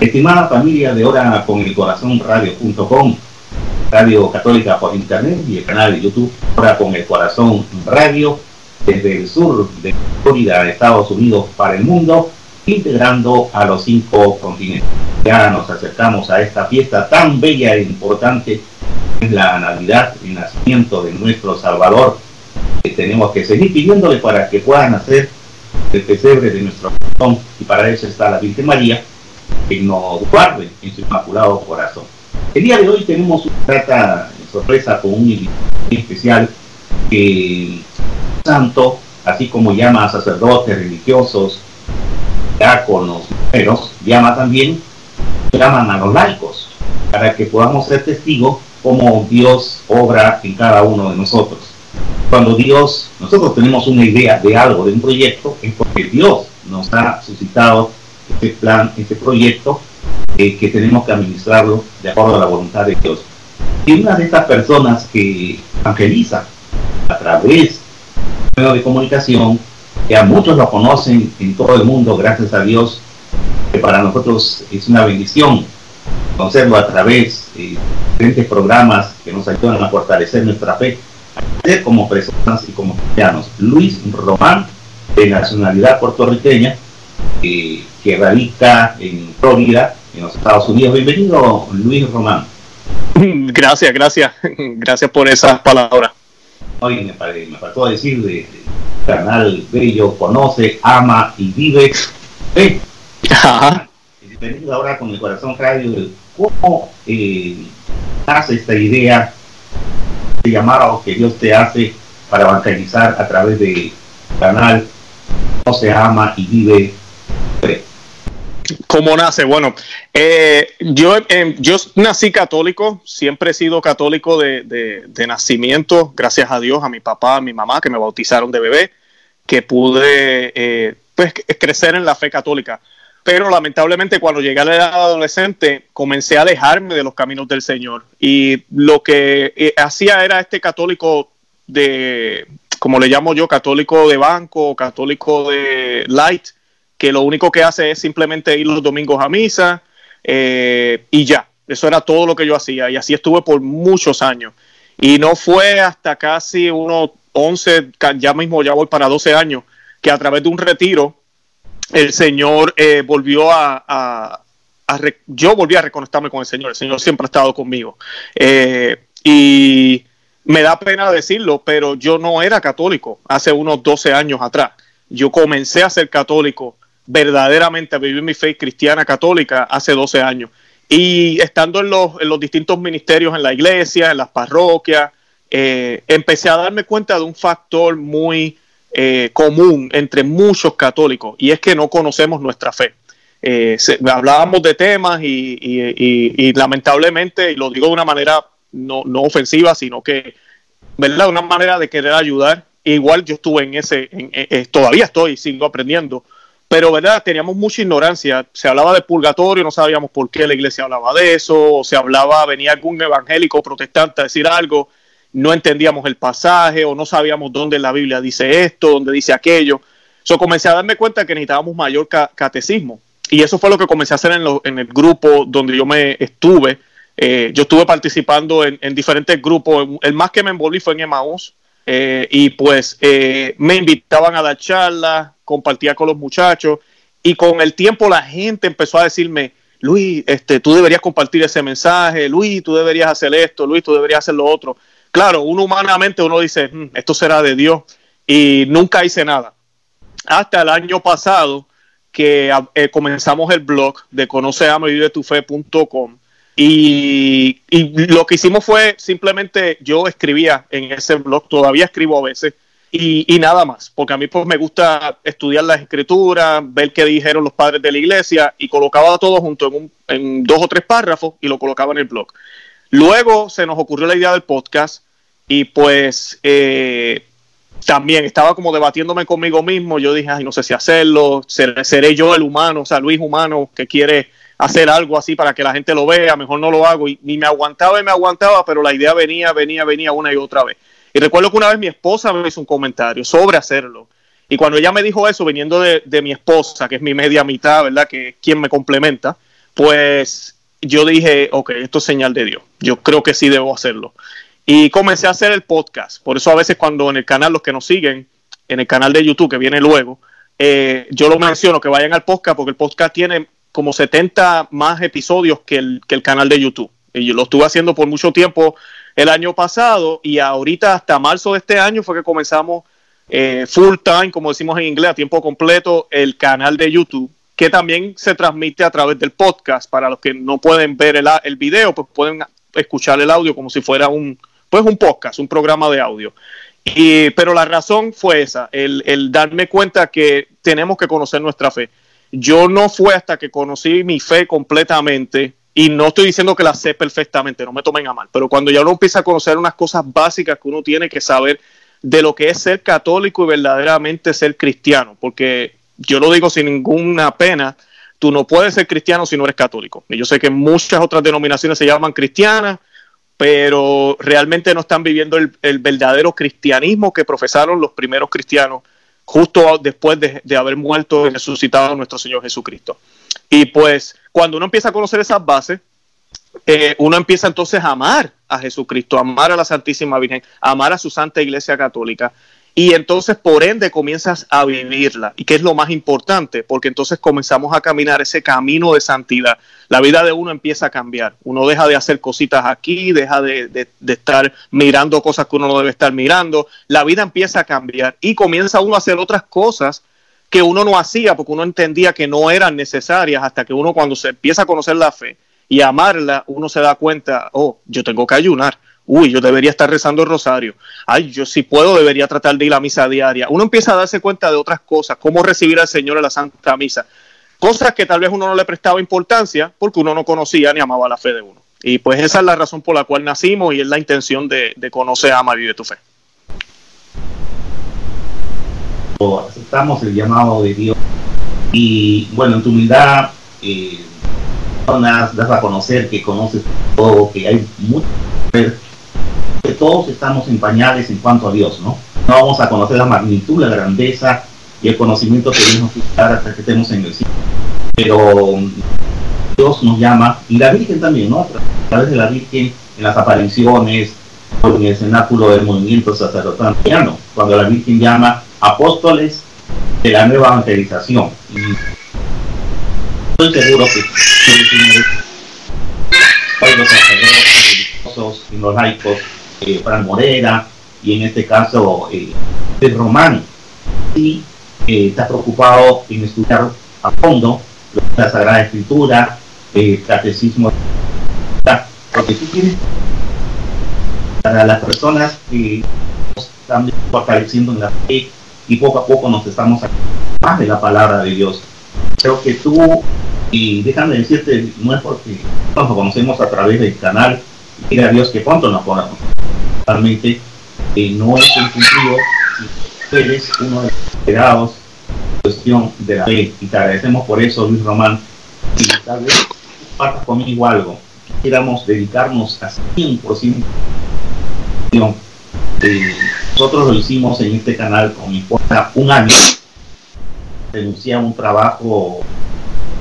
Estimada familia de Hora con el Corazón Radio.com, Radio Católica por Internet y el canal de YouTube Hora con el Corazón Radio, desde el sur de Florida, Estados Unidos, para el mundo, integrando a los cinco continentes. Ya nos acercamos a esta fiesta tan bella e importante, es la Navidad, el nacimiento de nuestro Salvador, que tenemos que seguir pidiéndole para que puedan hacer el pesebre de nuestro corazón, y para eso está la Virgen María, que nos guarde en su inmaculado corazón. El día de hoy tenemos una sorpresa con un especial que santo, así como llama a sacerdotes religiosos, diáconos, los llama también, llaman a los laicos, para que podamos ser testigos cómo Dios obra en cada uno de nosotros. Cuando Dios, nosotros tenemos una idea de algo, de un proyecto, es porque Dios nos ha suscitado este plan, este proyecto, eh, que tenemos que administrarlo de acuerdo a la voluntad de Dios. Y una de estas personas que evangeliza a través de comunicación, que a muchos lo conocen en todo el mundo, gracias a Dios, que para nosotros es una bendición conocerlo a través de diferentes programas que nos ayudan a fortalecer nuestra fe, como personas y como cristianos. Luis Román, de nacionalidad puertorriqueña, eh, que radica en Florida, en los Estados Unidos. Bienvenido, Luis Román. Gracias, gracias, gracias por esas palabras. Hoy me, me faltó decir de, canal Bello, conoce, ama y vive. ¿Eh? Ajá. Bienvenido ahora con el corazón radio. ¿Cómo eh, hace esta idea de llamado que Dios te hace para evangelizar a través de canal se ama y vive? ¿Cómo nace? Bueno, eh, yo, eh, yo nací católico, siempre he sido católico de, nacimiento, gracias a Dios, a mi papá, a mi mamá, que me bautizaron de bebé, que pude eh, pues, crecer en la fe católica. Pero lamentablemente cuando llegué a la edad adolescente comencé a alejarme de los caminos del Señor. Y lo que hacía era este católico de, como le llamo yo, católico de banco, católico de light, que lo único que hace es simplemente ir los domingos a misa eh, y ya. Eso era todo lo que yo hacía y así estuve por muchos años. Y no fue hasta casi unos 11, ya mismo ya voy para 12 años, que a través de un retiro el Señor eh, volvió a, yo volví a reconectarme con el Señor. El Señor siempre ha estado conmigo. Eh, y me da pena decirlo, pero yo no era católico hace unos 12 años atrás. Yo comencé a ser católico verdaderamente a vivir mi fe cristiana católica hace 12 años. Y estando en los, en los distintos ministerios en la iglesia, en las parroquias, eh, empecé a darme cuenta de un factor muy eh, común entre muchos católicos y es que no conocemos nuestra fe. Eh, hablábamos de temas y, lamentablemente, y lo digo de una manera no, no ofensiva, sino que, ¿verdad? Una manera de querer ayudar. Igual yo estuve en ese, todavía estoy, sigo aprendiendo, pero verdad teníamos mucha ignorancia. Se hablaba de purgatorio no sabíamos por qué la iglesia hablaba de eso o se hablaba venía algún evangélico protestante a decir algo no entendíamos el pasaje o no sabíamos dónde la Biblia dice esto dónde dice aquello. So comencé a darme cuenta que necesitábamos mayor catecismo. Y eso fue lo que comencé a hacer en, en el grupo donde yo me estuve. Eh, yo estuve participando en, en, diferentes grupos. El más que me envolví fue en Emmaus eh, y pues eh, me invitaban a dar charlas, compartía con los muchachos y con el tiempo la gente empezó a decirme, Luis, este, tú deberías compartir ese mensaje, Luis, tú deberías hacer esto, Luis, tú deberías hacer lo otro. Claro, uno humanamente uno dice, hmm, esto será de Dios y nunca hice nada. Hasta el año pasado que eh, comenzamos el blog de conoceamevivetufe.com y, lo que hicimos fue simplemente yo escribía en ese blog, todavía escribo a veces, y, y, nada más, porque a mí pues me gusta estudiar las escrituras, ver qué dijeron los padres de la iglesia y colocaba todo junto en, un, en dos o tres párrafos y lo colocaba en el blog. Luego se nos ocurrió la idea del podcast y pues eh, también estaba como debatiéndome conmigo mismo, yo dije, ay, no sé si hacerlo, seré, seré yo el humano, o sea, Luis humano que quiere hacer algo así para que la gente lo vea, mejor no lo hago. Y ni me aguantaba y me aguantaba, pero la idea venía, venía, venía una y otra vez. Y recuerdo que una vez mi esposa me hizo un comentario sobre hacerlo. Y cuando ella me dijo eso, viniendo de, mi esposa, que es mi media mitad, ¿verdad? Que es quien me complementa, pues yo dije, ok, esto es señal de Dios. Yo creo que sí debo hacerlo. Y comencé a hacer el podcast. Por eso a veces cuando en el canal, los que nos siguen, en el canal de YouTube que viene luego, eh, yo lo menciono, que vayan al podcast, porque el podcast tiene como 70 más episodios que el, que el canal de YouTube. Y yo lo estuve haciendo por mucho tiempo el año pasado y ahorita hasta marzo de este año fue que comenzamos eh, full time, como decimos en inglés, a tiempo completo, el canal de YouTube, que también se transmite a través del podcast. Para los que no pueden ver el, el video, pues pueden escuchar el audio como si fuera un, pues un podcast, un programa de audio. Y, pero la razón fue esa, el, el darme cuenta que tenemos que conocer nuestra fe. Yo no fue hasta que conocí mi fe completamente, y no estoy diciendo que la sé perfectamente, no me tomen a mal, pero cuando ya uno empieza a conocer unas cosas básicas que uno tiene que saber de lo que es ser católico y verdaderamente ser cristiano, porque yo lo digo sin ninguna pena, tú no puedes ser cristiano si no eres católico. Y yo sé que muchas otras denominaciones se llaman cristianas, pero realmente no están viviendo el, verdadero cristianismo que profesaron los primeros cristianos justo después de, haber muerto y resucitado nuestro Señor Jesucristo. Y pues cuando uno empieza a conocer esas bases, eh, uno empieza entonces a amar a Jesucristo, amar a la Santísima Virgen, amar a su Santa Iglesia Católica y entonces por ende comienzas a vivirla. ¿Y qué es lo más importante? Porque entonces comenzamos a caminar ese camino de santidad. La vida de uno empieza a cambiar. Uno deja de hacer cositas aquí, deja de, estar mirando cosas que uno no debe estar mirando. La vida empieza a cambiar y comienza uno a hacer otras cosas que uno no hacía porque uno entendía que no eran necesarias hasta que uno cuando se empieza a conocer la fe y amarla, uno se da cuenta, oh, yo tengo que ayunar uy, yo debería estar rezando el rosario, ay, yo si puedo debería tratar de ir a la misa diaria. Uno empieza a darse cuenta de otras cosas, cómo recibir al Señor en la Santa Misa, cosas que tal vez uno no le prestaba importancia porque uno no conocía ni amaba la fe de uno. Y pues esa es la razón por la cual nacimos y es la intención de, conocer, ama y vive tu fe. Aceptamos el llamado de Dios y bueno, en tu humildad eh, das a conocer que conoces todo, que hay mucho todos estamos en pañales en cuanto a Dios, ¿no? No vamos a conocer la magnitud, la grandeza y el conocimiento que Dios nos hasta que estemos en el cielo. Pero Dios nos llama, y la Virgen también, ¿no? A través de la Virgen, en las apariciones, en el cenáculo del movimiento sacerdotal cuando la Virgen llama apóstoles de la nueva evangelización. Y estoy seguro que los sacerdotes y los laicos eh, Fran Morera y en este caso eh, Román, y eh, está preocupado en estudiar a fondo la Sagrada Escritura, el catecismo, porque tú quieres para las personas que están fortaleciendo en la fe y poco a poco nos estamos más de la palabra de Dios. Creo que tú, y déjame decirte, no es porque nos conocemos a través del canal, y a Dios que pronto nos podamos realmente eh, no es un cumplido eres uno de los esperados cuestión de la fe. Y te agradecemos por eso Luis Román. Y tal vez partas conmigo algo. Quisiéramos dedicarnos a 100% eh, nosotros lo hicimos en este canal con mi esposa un año. Renuncié a un trabajo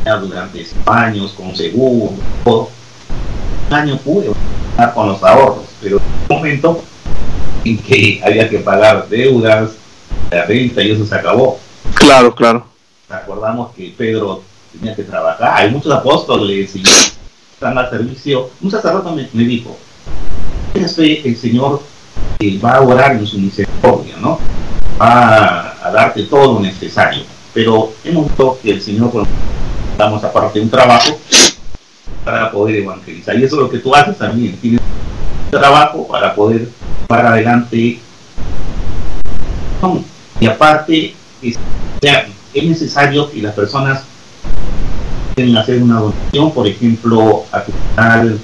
durante años con seguro todo. Un año pude con los ahorros pero un momento en que había que pagar deudas, la renta y eso se acabó. Claro, claro. Recordamos que Pedro tenía que trabajar, hay muchos apóstoles y están al servicio. Un sacerdote me, me dijo, el Señor eh, va a orar en su misericordia, ¿no? Va a, darte todo lo necesario. Pero hemos visto que el Señor, pues, damos aparte un trabajo para poder evangelizar. Y eso es lo que tú haces también. Tienes trabajo para poder para adelante. Y aparte, es, es necesario que las personas puedan hacer una donación, por ejemplo, a tu canal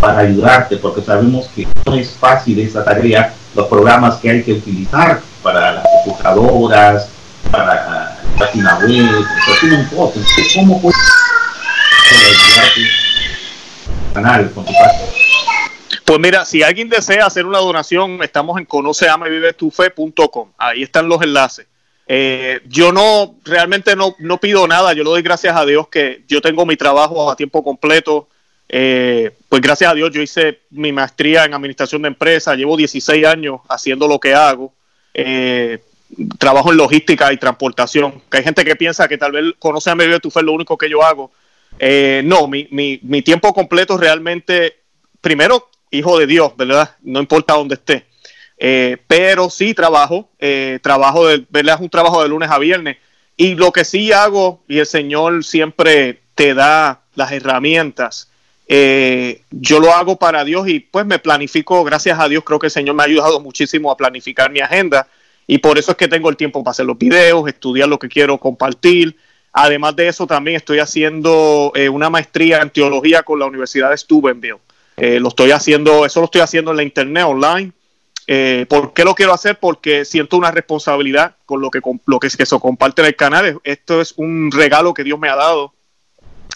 para ayudarte, porque sabemos que no es fácil esa tarea, los programas que hay que utilizar para las computadoras, para la página web, ¿cómo puedes ayudarte canal tu página? Pues mira, si alguien desea hacer una donación, estamos en conoceamevivetufe.com. Ahí están los enlaces. Eh, yo no, realmente no, no pido nada, yo le doy gracias a Dios que yo tengo mi trabajo a tiempo completo. Eh, pues gracias a Dios yo hice mi maestría en administración de empresas, llevo 16 años haciendo lo que hago. Eh, trabajo en logística y transportación. Que hay gente que piensa que tal vez conoce a fe lo único que yo hago. No, mi, mi, mi tiempo completo realmente, primero, hijo de Dios, ¿verdad? No importa dónde esté. Eh, pero sí trabajo, eh, trabajo de, ¿verdad? Es un trabajo de lunes a viernes. Y lo que sí hago, y el Señor siempre te da las herramientas, eh, yo lo hago para Dios y pues me planifico, gracias a Dios, creo que el Señor me ha ayudado muchísimo a planificar mi agenda y por eso es que tengo el tiempo para hacer los videos, estudiar lo que quiero compartir. Además de eso, también estoy haciendo una maestría en teología con la Universidad de Steubenville. lo estoy haciendo, eso lo estoy haciendo en la internet online eh, ¿Por qué lo quiero hacer? Porque siento una responsabilidad con lo que, lo que, que se comparte en el canal. Esto es un regalo que Dios me ha dado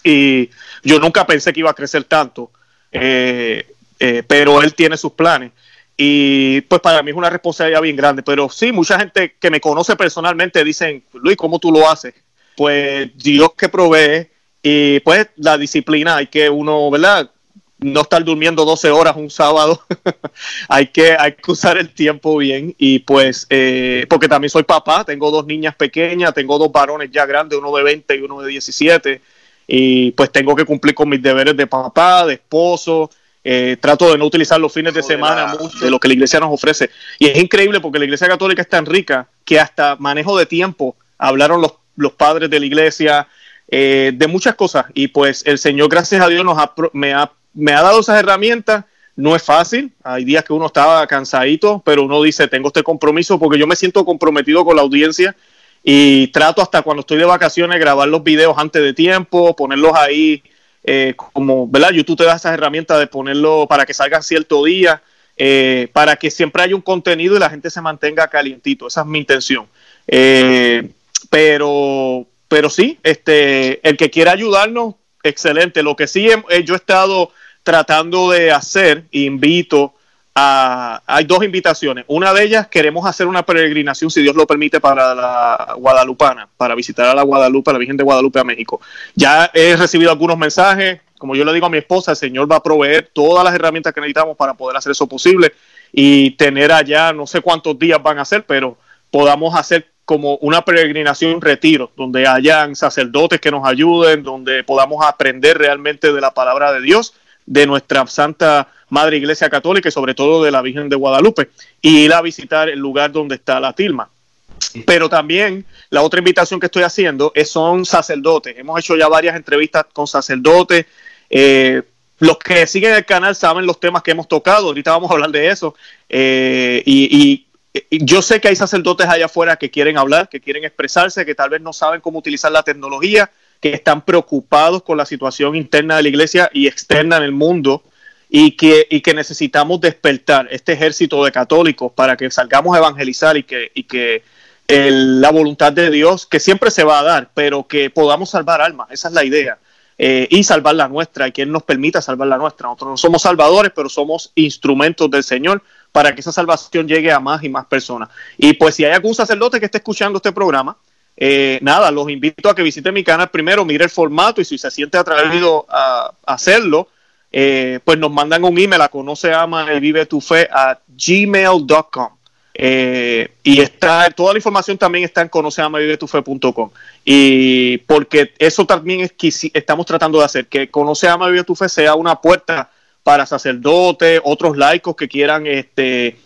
y yo nunca pensé que iba a crecer tanto, eh, eh, pero Él tiene sus planes. Y pues para mí es una responsabilidad bien grande. Pero sí, mucha gente que me conoce personalmente dicen, Luis, ¿cómo tú lo haces? Pues Dios que provee y pues la disciplina hay que uno, ¿verdad? no estar durmiendo 12 horas un sábado. hay, que, hay que usar el tiempo bien. Y pues, eh, porque también soy papá, tengo dos niñas pequeñas, tengo dos varones ya grandes, uno de 20 y uno de 17. Y pues tengo que cumplir con mis deberes de papá, de esposo. Eh, trato de no utilizar los fines de semana mucho de lo que la iglesia nos ofrece. Y es increíble porque la iglesia católica es tan rica que hasta manejo de tiempo hablaron los, los padres de la iglesia, eh, de muchas cosas. Y pues el Señor, gracias a Dios, nos me ha me ha dado esas herramientas. No es fácil, hay días que uno estaba cansadito, pero uno dice, tengo este compromiso porque yo me siento comprometido con la audiencia y trato hasta cuando estoy de vacaciones grabar los videos antes de tiempo, ponerlos ahí eh, como, ¿verdad? YouTube te da esas herramientas de ponerlo para que salga cierto día, eh, para que siempre haya un contenido y la gente se mantenga calientito. Esa es mi intención. Eh, pero, pero sí, este, el que quiera ayudarnos, excelente. Lo que sí yo he estado tratando de hacer, invito a, hay dos invitaciones. Una de ellas, queremos hacer una peregrinación, si Dios lo permite, para la Guadalupana, para visitar a la Guadalupe, a la Virgen de Guadalupe a México. Ya he recibido algunos mensajes, como yo le digo a mi esposa, el Señor va a proveer todas las herramientas que necesitamos para poder hacer eso posible y tener allá, no sé cuántos días van a ser, pero podamos hacer como una peregrinación retiro, donde hayan sacerdotes que nos ayuden, donde podamos aprender realmente de la palabra de Dios de nuestra Santa Madre Iglesia Católica y sobre todo de la Virgen de Guadalupe y ir a visitar el lugar donde está la tilma. Pero también la otra invitación que estoy haciendo es, son sacerdotes. Hemos hecho ya varias entrevistas con sacerdotes. Eh, los que siguen el canal saben los temas que hemos tocado. Ahorita vamos a hablar de eso. Eh, y, y yo sé que hay sacerdotes allá afuera que quieren hablar, que quieren expresarse, que tal vez no saben cómo utilizar la tecnología, que están preocupados con la situación interna de la iglesia y externa en el mundo y que, y que necesitamos despertar este ejército de católicos para que salgamos a evangelizar y que, y que la voluntad de Dios, que siempre se va a dar, pero que podamos salvar almas, esa es la idea. Eh, y salvar la nuestra, y que nos permita salvar la nuestra. Nosotros no somos salvadores, pero somos instrumentos del Señor para que esa salvación llegue a más y más personas. Y pues si hay algún sacerdote que esté escuchando este programa, eh, nada, los invito a que visiten mi canal primero, mire el formato y si se siente atrevido a, hacerlo, eh, pues nos mandan un email a conoce, ama y vive tu fe a gmail.com. Eh, y está, toda la información también está en conoceamavivetufe.com. Y porque eso también es que estamos tratando de hacer, que Conoce, Ama, Vive tu Fe sea una puerta para sacerdotes, otros laicos que quieran este,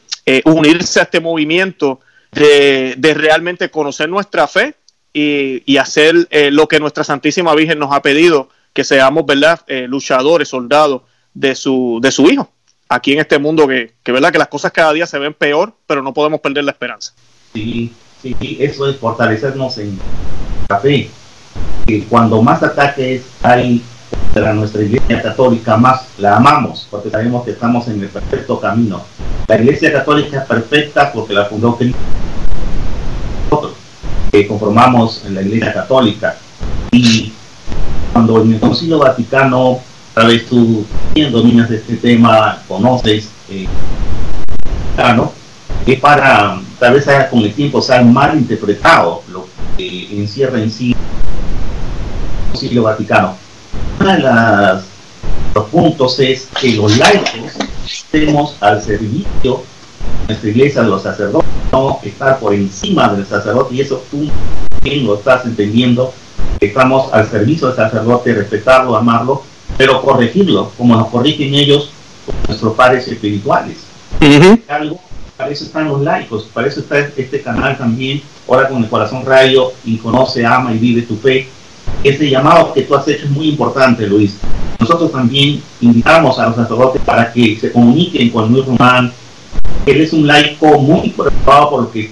unirse a este movimiento de, de realmente conocer nuestra fe y, hacer eh, lo que nuestra Santísima Virgen nos ha pedido, que seamos, ¿verdad?, eh, luchadores, soldados de su, de su Hijo, aquí en este mundo que, que, ¿verdad?, que las cosas cada día se ven peor, pero no podemos perder la esperanza. Sí, sí, eso es fortalecernos en la fe. Que cuando más ataques hay contra nuestra iglesia católica, más la amamos, porque sabemos que estamos en el perfecto camino. La iglesia católica es perfecta porque la fundó Cristo que conformamos en la Iglesia Católica. Y cuando en el Concilio Vaticano, a través tú de este tema, conoces, eh, claro, que para tal vez con el tiempo se ha mal interpretado lo que encierra en sí el Concilio Vaticano. Uno de los puntos es que los laicos estemos al servicio de nuestra iglesia de los sacerdotes, no estar por encima del sacerdote, y eso tú bien lo estás entendiendo, estamos al servicio del sacerdote, respetarlo, amarlo, pero corregirlo, como nos corrigen ellos, nuestros padres espirituales. Algo para eso están los laicos, para eso está este canal también, ahora con el corazón radio y conoce, ama y vive tu fe. Ese llamado que tú has hecho es muy importante, Luis. Nosotros también invitamos a los sacerdotes para que se comuniquen con Luis Román. Él es un laico muy preocupado por lo que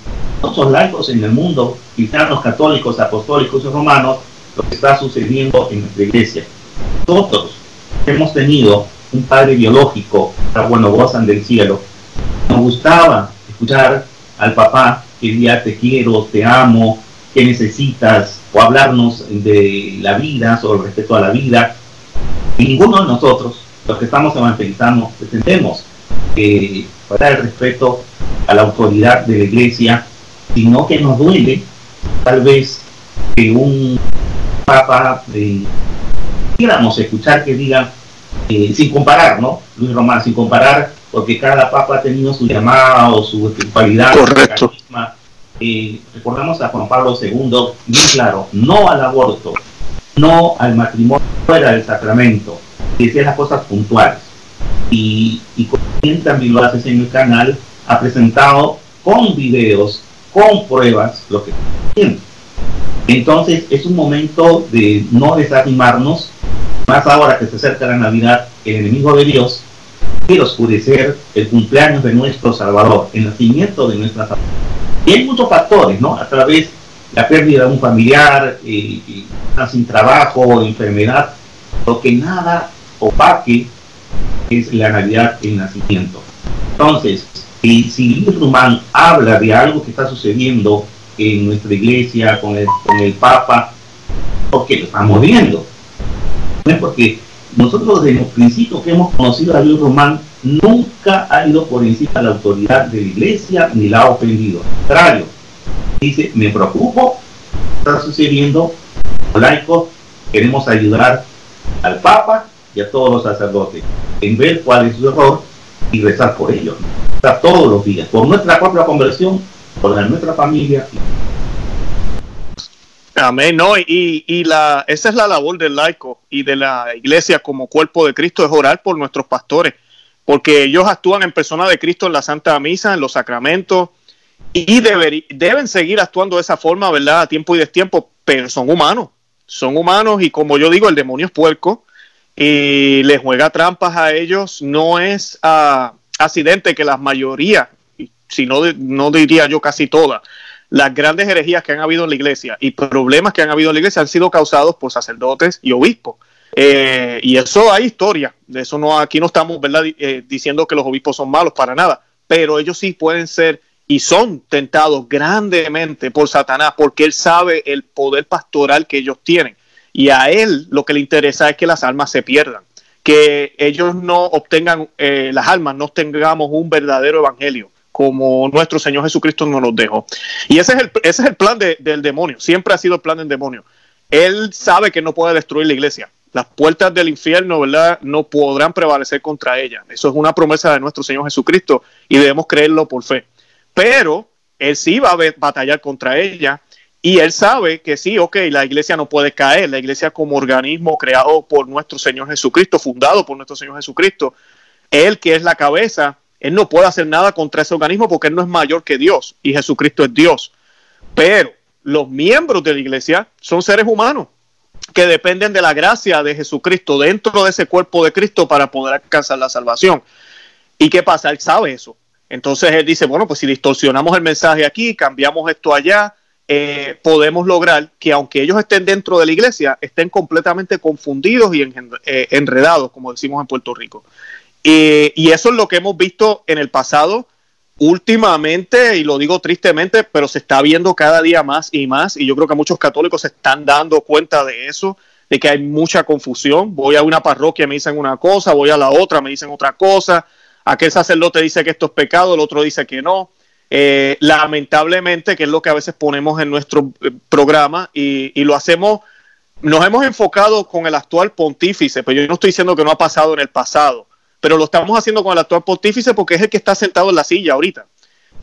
son laicos en el mundo, cristianos, católicos, apostólicos y romanos, lo que está sucediendo en nuestra iglesia. Nosotros hemos tenido un padre biológico, bueno, gozan del cielo, nos gustaba escuchar al papá que decía te quiero, te amo, qué necesitas, o hablarnos de la vida, sobre el respeto a la vida. Y ninguno de nosotros, los que estamos evangelizando, pretendemos que para el respeto a la autoridad de la iglesia, sino que nos duele tal vez que un papa eh, quieramos escuchar que diga, eh, sin comparar, ¿no? Luis Román, sin comparar porque cada papa ha tenido su llamada o su espiritualidad. Correcto. Recordamos a Juan Pablo II, bien claro, no al aborto, no al matrimonio fuera del sacramento, decía las cosas puntuales. Y, y también lo hace en el canal, ha presentado con videos, con pruebas, lo que tiene. Entonces es un momento de no desanimarnos, más ahora que se acerca la Navidad, el enemigo de Dios oscurecer el cumpleaños de nuestro Salvador, el nacimiento de nuestra Salvador. Y hay muchos factores, ¿no? A través de la pérdida de un familiar, eh, sin trabajo, enfermedad, lo que nada opaque es la Navidad, el nacimiento. Entonces, si Luis Rumán habla de algo que está sucediendo en nuestra iglesia con el, con el Papa, porque lo estamos viendo. No es porque nosotros desde el principio que hemos conocido a Luis Román, nunca ha ido por encima de la autoridad de la iglesia ni la ha ofendido. Al contrario, dice, me preocupo, está sucediendo, laicos, queremos ayudar al Papa y a todos los sacerdotes en ver cuál es su error y rezar por ellos. Rezar todos los días, por nuestra propia conversión, por la nuestra familia Amén, no, y, y, la, esa es la labor del laico y de la iglesia como cuerpo de Cristo, es orar por nuestros pastores, porque ellos actúan en persona de Cristo en la Santa Misa, en los sacramentos, y deben seguir actuando de esa forma, ¿verdad? A tiempo y destiempo, pero son humanos, son humanos y como yo digo, el demonio es puerco y les juega trampas a ellos, no es uh, accidente que la mayoría, si no, no diría yo casi todas, las grandes herejías que han habido en la iglesia y problemas que han habido en la iglesia han sido causados por sacerdotes y obispos. Eh, y eso hay historia, de eso no, aquí no estamos ¿verdad? Eh, diciendo que los obispos son malos para nada, pero ellos sí pueden ser y son tentados grandemente por Satanás porque él sabe el poder pastoral que ellos tienen. Y a él lo que le interesa es que las almas se pierdan, que ellos no obtengan, eh, las almas no tengamos un verdadero evangelio como nuestro Señor Jesucristo nos los dejó. Y ese es el, ese es el plan del demonio, siempre ha sido el plan del demonio. Él sabe que no puede destruir la iglesia. Las puertas del infierno, ¿verdad? No podrán prevalecer contra ella. Eso es una promesa de nuestro Señor Jesucristo y debemos creerlo por fe. Pero él sí va a batallar contra ella y él sabe que sí, ok, la iglesia no puede caer. La iglesia como organismo creado por nuestro Señor Jesucristo, fundado por nuestro Señor Jesucristo, él que es la cabeza, él no puede hacer nada contra ese organismo porque Él no es mayor que Dios y Jesucristo es Dios. Pero los miembros de la iglesia son seres humanos que dependen de la gracia de Jesucristo dentro de ese cuerpo de Cristo para poder alcanzar la salvación. ¿Y qué pasa? Él sabe eso. Entonces él dice, bueno, pues si distorsionamos el mensaje aquí, cambiamos esto allá, eh, podemos lograr que aunque ellos estén dentro de la iglesia, estén completamente confundidos y eh, enredados, como decimos en Puerto Rico. Eh, y eso es lo que hemos visto en el pasado últimamente, y lo digo tristemente, pero se está viendo cada día más y más, y yo creo que muchos católicos se están dando cuenta de eso, de que hay mucha confusión. Voy a una parroquia, me dicen una cosa, voy a la otra, me dicen otra cosa, aquel sacerdote dice que esto es pecado, el otro dice que no. Eh, lamentablemente, que es lo que a veces ponemos en nuestro eh, programa y, y, lo hacemos, nos hemos enfocado con el actual pontífice, pero yo no estoy diciendo que no ha pasado en el pasado, pero lo estamos haciendo con el actual pontífice porque es el que está sentado en la silla ahorita.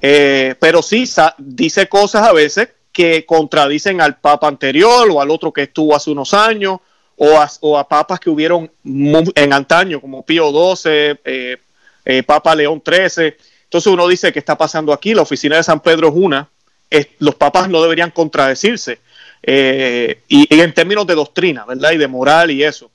Eh, pero sí dice cosas a veces que contradicen al papa anterior o al otro que estuvo hace unos años o a, papas que hubieron en antaño como Pío XII, eh, eh, Papa León XIII. Entonces uno dice que está pasando aquí, la oficina de San Pedro es una, los papas no deberían contradecirse, y, y, en términos de doctrina, ¿verdad? Y de moral y eso.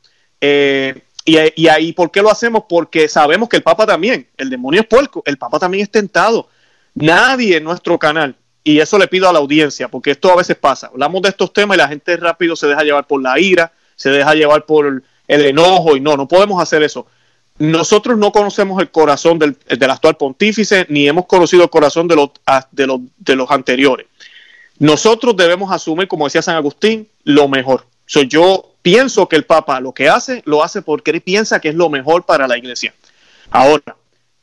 Y, ahí, ¿por qué lo hacemos? Porque sabemos que el Papa también, el demonio es puerco, el Papa también es tentado. Nadie en nuestro canal, y eso le pido a la audiencia, porque esto a veces pasa, hablamos de estos temas y la gente rápido se deja llevar por la ira, se deja llevar por el enojo, y no, no podemos hacer eso. Nosotros no conocemos el corazón del, actual pontífice, ni hemos conocido el corazón de los, de los, de los anteriores. Nosotros debemos asumir, como decía San Agustín, lo mejor. Yo pienso que el Papa lo que hace, lo hace porque piensa que es lo mejor para la iglesia. Ahora,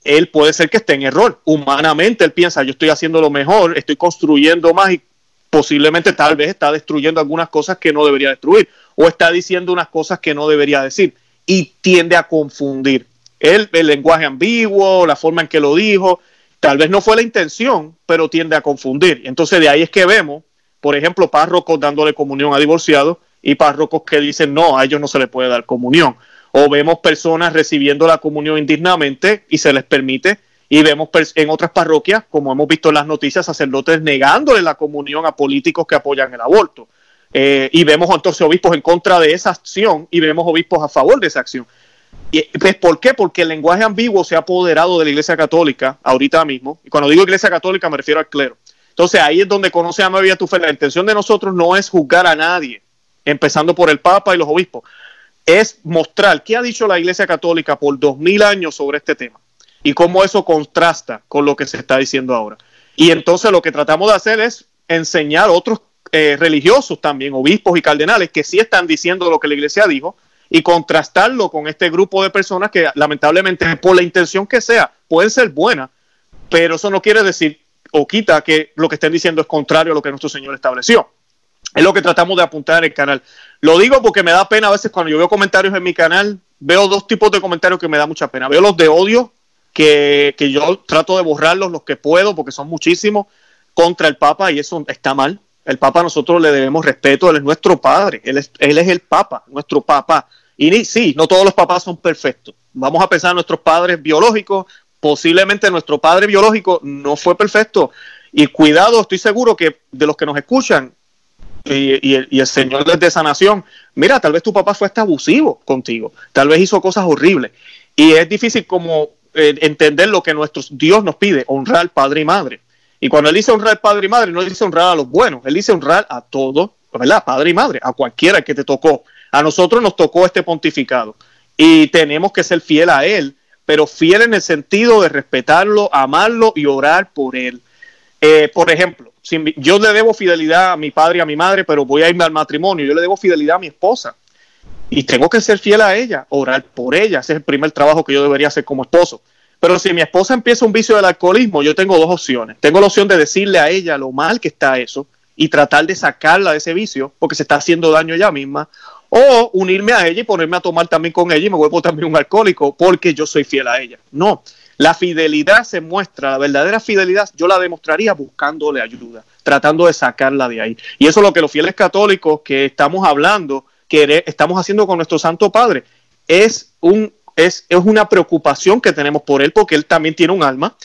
él puede ser que esté en error. Humanamente él piensa, yo estoy haciendo lo mejor, estoy construyendo más y posiblemente tal vez está destruyendo algunas cosas que no debería destruir o está diciendo unas cosas que no debería decir y tiende a confundir. Él, el lenguaje ambiguo, la forma en que lo dijo, tal vez no fue la intención, pero tiende a confundir. Entonces de ahí es que vemos, por ejemplo, párrocos dándole comunión a divorciados y párrocos que dicen, no, a ellos no se les puede dar comunión o vemos personas recibiendo la comunión indignamente y se les permite, y vemos en otras parroquias, como hemos visto en las noticias, sacerdotes negándole la comunión a políticos que apoyan el aborto. Eh, y vemos entonces obispos en contra de esa acción y vemos obispos a favor de esa acción. Y, pues, ¿Por qué? Porque el lenguaje ambiguo se ha apoderado de la Iglesia Católica ahorita mismo. Y cuando digo Iglesia Católica me refiero al clero. Entonces ahí es donde conoce a María tu fe. La intención de nosotros no es juzgar a nadie, empezando por el Papa y los obispos es mostrar qué ha dicho la Iglesia Católica por dos mil años sobre este tema y cómo eso contrasta con lo que se está diciendo ahora. Y entonces lo que tratamos de hacer es enseñar a otros eh, religiosos también, obispos y cardenales, que sí están diciendo lo que la Iglesia dijo y contrastarlo con este grupo de personas que lamentablemente por la intención que sea, pueden ser buenas, pero eso no quiere decir o quita que lo que estén diciendo es contrario a lo que nuestro Señor estableció. Es lo que tratamos de apuntar en el canal. Lo digo porque me da pena a veces cuando yo veo comentarios en mi canal, veo dos tipos de comentarios que me da mucha pena. Veo los de odio, que, que yo trato de borrarlos los que puedo, porque son muchísimos, contra el Papa, y eso está mal. El Papa nosotros le debemos respeto, él es nuestro padre, él es, él es el Papa, nuestro Papa. Y sí, no todos los papás son perfectos. Vamos a pensar en nuestros padres biológicos, posiblemente nuestro padre biológico no fue perfecto. Y cuidado, estoy seguro que de los que nos escuchan, y, el, Señor de sanación, mira, tal vez tu papá fue hasta abusivo contigo, tal vez hizo cosas horribles. Y es difícil como eh, entender lo que nuestro Dios nos pide, honrar padre y madre. Y cuando él dice honrar padre y madre, no dice honrar a los buenos, él dice honrar a todos, ¿verdad? Padre y madre, a cualquiera que te tocó. A nosotros nos tocó este pontificado y tenemos que ser fiel a él, pero fiel en el sentido de respetarlo, amarlo y orar por él. Eh, por ejemplo, yo le debo fidelidad a mi padre y a mi madre, pero voy a irme al matrimonio, yo le debo fidelidad a mi esposa. Y tengo que ser fiel a ella, orar por ella. Ese es el primer trabajo que yo debería hacer como esposo. Pero si mi esposa empieza un vicio del alcoholismo, yo tengo dos opciones. Tengo la opción de decirle a ella lo mal que está eso y tratar de sacarla de ese vicio porque se está haciendo daño ella misma. O unirme a ella y ponerme a tomar también con ella y me vuelvo también un alcohólico porque yo soy fiel a ella. No, la fidelidad se muestra, la verdadera fidelidad yo la demostraría buscándole ayuda, tratando de sacarla de ahí. Y eso es lo que los fieles católicos que estamos hablando, que estamos haciendo con nuestro Santo Padre, es, un, es, es una preocupación que tenemos por él, porque él también tiene un alma,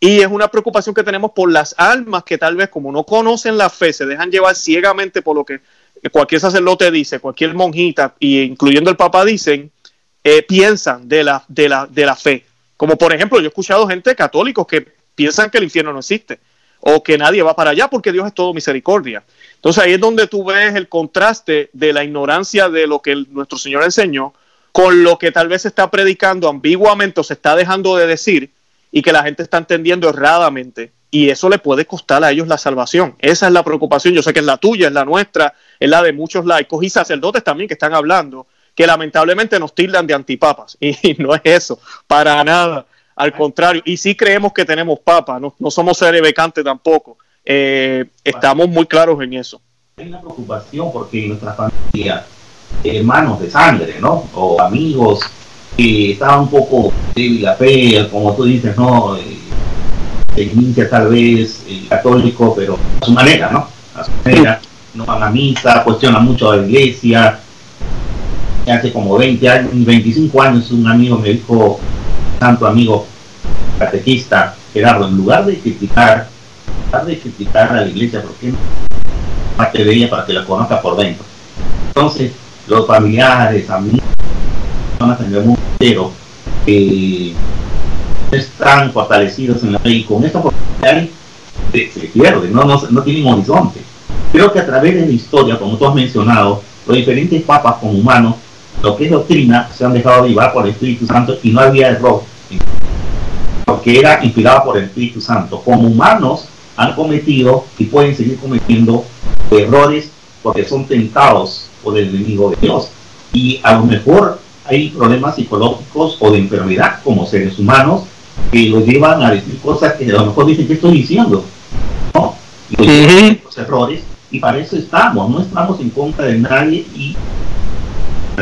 y es una preocupación que tenemos por las almas que tal vez como no conocen la fe, se dejan llevar ciegamente por lo que cualquier sacerdote dice, cualquier monjita, incluyendo el Papa, dicen, eh, piensan de la, de, la, de la fe. Como por ejemplo, yo he escuchado gente católicos que piensan que el infierno no existe o que nadie va para allá porque Dios es todo misericordia. Entonces ahí es donde tú ves el contraste de la ignorancia de lo que nuestro Señor enseñó con lo que tal vez se está predicando ambiguamente o se está dejando de decir y que la gente está entendiendo erradamente. Y eso le puede costar a ellos la salvación. Esa es la preocupación. Yo sé que es la tuya, es la nuestra, es la de muchos laicos y sacerdotes también que están hablando que lamentablemente nos tildan de antipapas. Y no es eso, para nada. al contrario, y sí creemos que tenemos papa, no, no somos seres becantes tampoco. Eh, estamos muy claros en eso. Hay una preocupación porque nuestra familia, hermanos de sangre, ¿no? O amigos que estaban un poco débil la fe, como tú dices, ¿no? Eh, tal vez católico, pero a su manera, ¿no? A su manera, no van a misa, cuestionan mucho a la iglesia. Hace como 20 años, 25 años, un amigo me dijo, tanto amigo catequista, Gerardo, en lugar de criticar, en lugar de criticar a la iglesia, ¿por qué no parte de ella para que la conozca por dentro? Entonces, los familiares, amigos, van a tener un entero que están fortalecidos en la fe y con esta oportunidad se, se pierden, no, no, no tienen horizonte. Creo que a través de la historia, como tú has mencionado, los diferentes papas como humanos, lo que es doctrina, se han dejado llevar por el Espíritu Santo y no había error porque era inspirado por el Espíritu Santo. Como humanos han cometido y pueden seguir cometiendo errores porque son tentados por el enemigo de Dios. Y a lo mejor hay problemas psicológicos o de enfermedad como seres humanos que los llevan a decir cosas que a lo mejor dicen que estoy diciendo. ¿no? Y los errores. Y para eso estamos, no estamos en contra de nadie y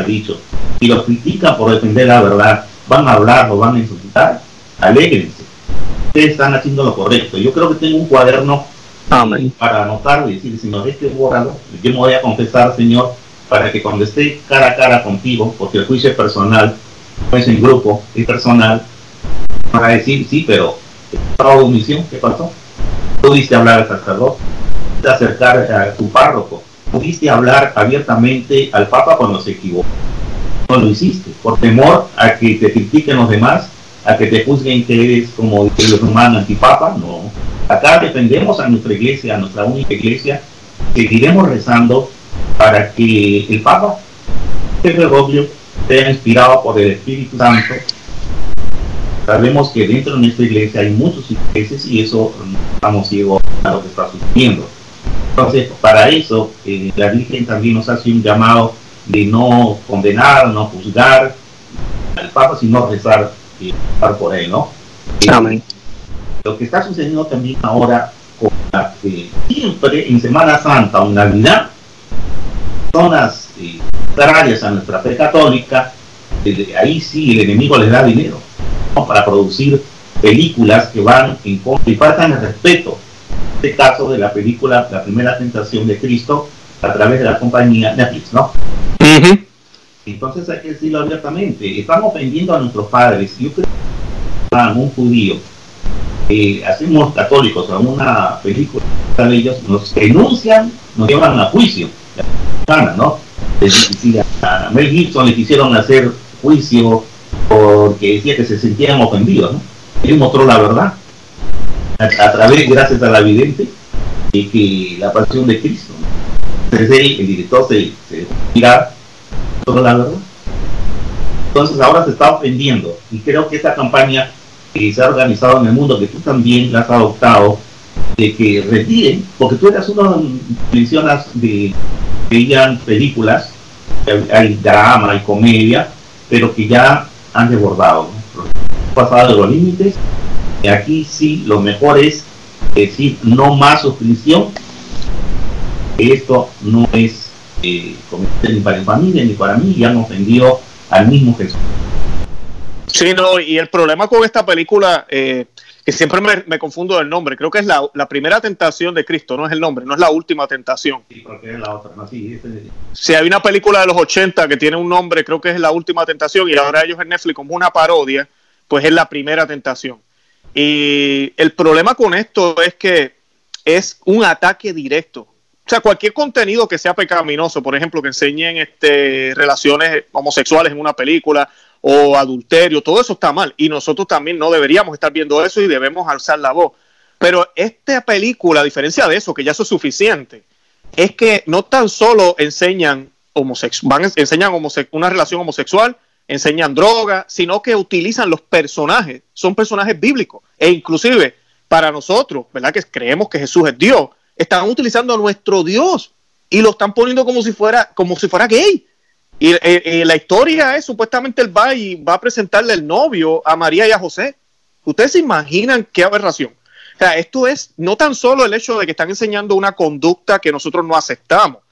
dicho. Y los critican por defender la verdad. Van a hablar, o van a insultar alegrense. Ustedes están haciendo lo correcto. Yo creo que tengo un cuaderno para anotar y decir, Señor, este bórralo. Yo me voy a confesar, Señor, para que cuando esté cara a cara contigo, porque el juicio es personal, no es en grupo, es personal, para decir, sí, pero ¿estaba omisión? ¿Qué pasó? Pudiste hablar al sacerdote, pudiste acercar a tu párroco, pudiste hablar abiertamente al Papa cuando se equivocó. No lo hiciste, por temor a que te critiquen los demás a que te juzguen que eres como el romano antipapa, no. Acá defendemos a nuestra iglesia, a nuestra única iglesia, seguiremos rezando para que el Papa, este Roblio, sea inspirado por el Espíritu Santo. Sabemos que dentro de nuestra iglesia hay muchos iglesias y eso estamos ciegos a lo que está sucediendo. Entonces, para eso, eh, la Virgen también nos hace un llamado de no condenar, no juzgar al Papa, sino rezar y por él, ¿no? Amén. Lo que está sucediendo también ahora, con la, siempre en Semana Santa o en Navidad, zonas eh, contrarias a nuestra fe católica, ahí sí el enemigo les da dinero para producir películas que van en contra y faltan el respeto. Este caso de la película La primera tentación de Cristo a través de la compañía Netflix, ¿no? Entonces hay que decirlo abiertamente, estamos ofendiendo a nuestros padres. Yo creo que un judío, eh, hacemos católicos a una película de ellos, nos denuncian, nos llevan a juicio. ¿no? A Mel Gibson le quisieron hacer juicio porque decía que se sentían ofendidos. ¿no? Él mostró la verdad a, través, gracias a la evidente, de que la pasión de Cristo. Entonces el director se, se mira la verdad. Entonces ahora se está ofendiendo y creo que esta campaña que se ha organizado en el mundo, que tú también la has adoptado, de que retiren, porque tú eras uno, mencionas de que películas, hay drama, y comedia, pero que ya han desbordado, pasado de los límites, y aquí sí lo mejor es decir no más suscripción, esto no es eh, ni para mi familia ni para mí, y han ofendido al mismo Jesús. Sí, no, y el problema con esta película, eh, que siempre me, confundo del nombre, creo que es la, primera tentación de Cristo, no es el nombre, no es la última tentación. Sí, porque es la otra, no, sí, este hay una película de los 80 que tiene un nombre, creo que es la última tentación, y ahora ellos en Netflix como una parodia, pues es la primera tentación. Y el problema con esto es que es un ataque directo o sea, cualquier contenido que sea pecaminoso, por ejemplo, que enseñen este, relaciones homosexuales en una película o adulterio, todo eso está mal. Y nosotros también no deberíamos estar viendo eso y debemos alzar la voz. Pero esta película, a diferencia de eso, que ya eso es suficiente, es que no tan solo enseñan, van, enseñan una relación homosexual, enseñan droga, sino que utilizan los personajes, son personajes bíblicos. E inclusive para nosotros, ¿verdad? Que creemos que Jesús es Dios están utilizando a nuestro Dios y lo están poniendo como si fuera, como si fuera gay. Y eh, eh, la historia es supuestamente él va y va a presentarle el novio a María y a José. Ustedes se imaginan qué aberración. O sea, esto es no tan solo el hecho de que están enseñando una conducta que nosotros no aceptamos,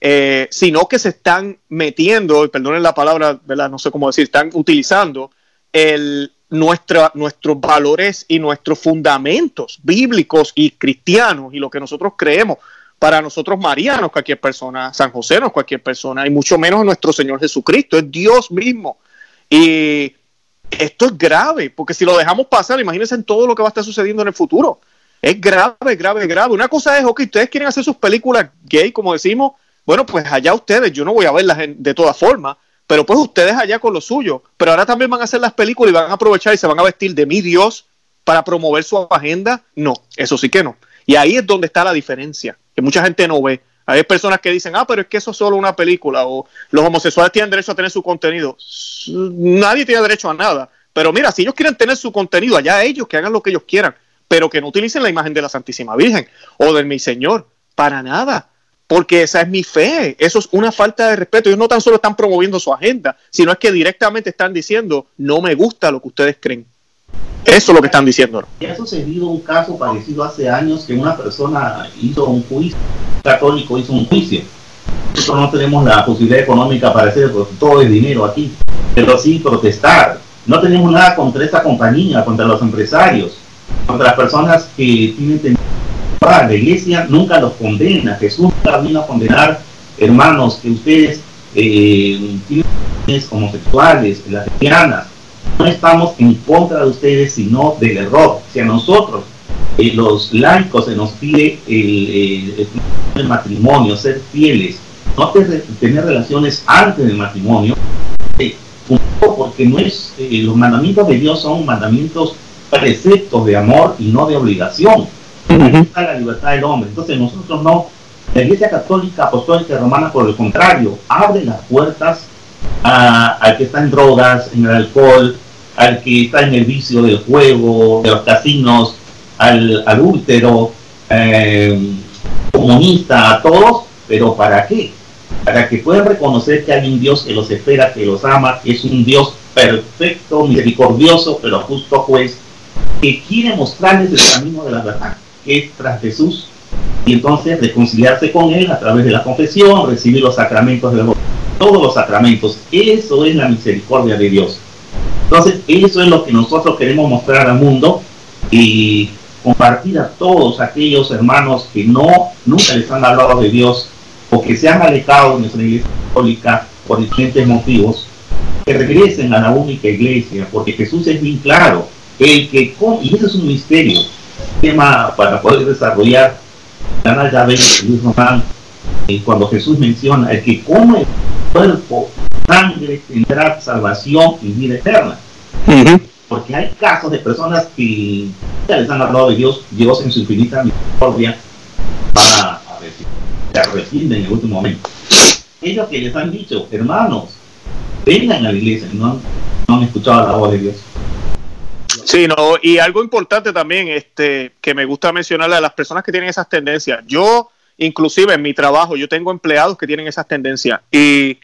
eh, sino que se están metiendo, y perdonen la palabra, ¿verdad? no sé cómo decir, están utilizando el, nuestros valores y nuestros fundamentos bíblicos y cristianos y lo que nosotros creemos. Para nosotros, María no es cualquier persona, San José no es cualquier persona, y mucho menos nuestro Señor Jesucristo, es Dios mismo. Y esto es grave, porque si lo dejamos pasar, imagínense en todo lo que va a estar sucediendo en el futuro. Es grave, grave, grave. Una cosa es, ok, ustedes quieren hacer sus películas gay, como decimos, bueno, pues allá ustedes, yo no voy a verlas de todas formas, pero pues ustedes allá con lo suyo. Pero ahora también van a hacer las películas y van a aprovechar y se van a vestir de mi Dios para promover su agenda. No, eso sí que no. Y ahí es donde está la diferencia, que mucha gente no ve. Hay personas que dicen, ah, pero es que eso es solo una película, o los homosexuales tienen derecho a tener su contenido. Nadie tiene derecho a nada. Pero mira, si ellos quieren tener su contenido, allá ellos que hagan lo que ellos quieran, pero que no utilicen la imagen de la Santísima Virgen o de mi Señor, para nada porque esa es mi fe. Eso es una falta de respeto. Ellos no tan solo están promoviendo su agenda, sino es que directamente están diciendo, no me gusta lo que ustedes creen. Eso es lo que están diciendo. Ha sucedido un caso parecido hace años que una persona hizo un juicio, un católico hizo un juicio. Nosotros no tenemos la posibilidad económica para hacer todo el dinero aquí, pero sí protestar. No tenemos nada contra esta compañía, contra los empresarios, contra las personas que tienen la iglesia nunca los condena. Jesús nunca a condenar, hermanos, que ustedes eh, tienen homosexuales, las cristianas. No estamos en contra de ustedes, sino del error. Si a nosotros, eh, los laicos, se nos pide el, matrimonio, ser fieles, no tener relaciones antes del matrimonio, eh, porque no es, los mandamientos de Dios son mandamientos preceptos de amor y no de obligación está la libertad del hombre. Entonces nosotros no, la Iglesia Católica Apostólica Romana, por el contrario, abre las puertas al que está en drogas, en el alcohol, al que está en el vicio del juego, de los casinos, al, al útero, eh, comunista, a todos, pero ¿para qué? Para que puedan reconocer que hay un Dios que los espera, que los ama, que es un Dios perfecto, misericordioso, pero justo juez, que quiere mostrarles el camino de la verdad es tras Jesús y entonces reconciliarse con Él a través de la confesión, recibir los sacramentos de todos los sacramentos. Eso es la misericordia de Dios. Entonces, eso es lo que nosotros queremos mostrar al mundo y compartir a todos aquellos hermanos que no nunca les han hablado de Dios o que se han alejado de nuestra iglesia católica por diferentes motivos, que regresen a la única iglesia, porque Jesús es bien claro, el que y eso es un misterio, tema para poder desarrollar Luis Román y cuando Jesús menciona el que come el cuerpo, sangre, tendrá salvación y vida eterna. Porque hay casos de personas que ya les han hablado de Dios, Dios en su infinita misericordia va a se arrepienten en el último momento. Ellos que les han dicho, hermanos, vengan a la iglesia, no, no han escuchado la voz de Dios. Sí, no, y algo importante también, este, que me gusta mencionarle a las personas que tienen esas tendencias. Yo, inclusive en mi trabajo, yo tengo empleados que tienen esas tendencias. Y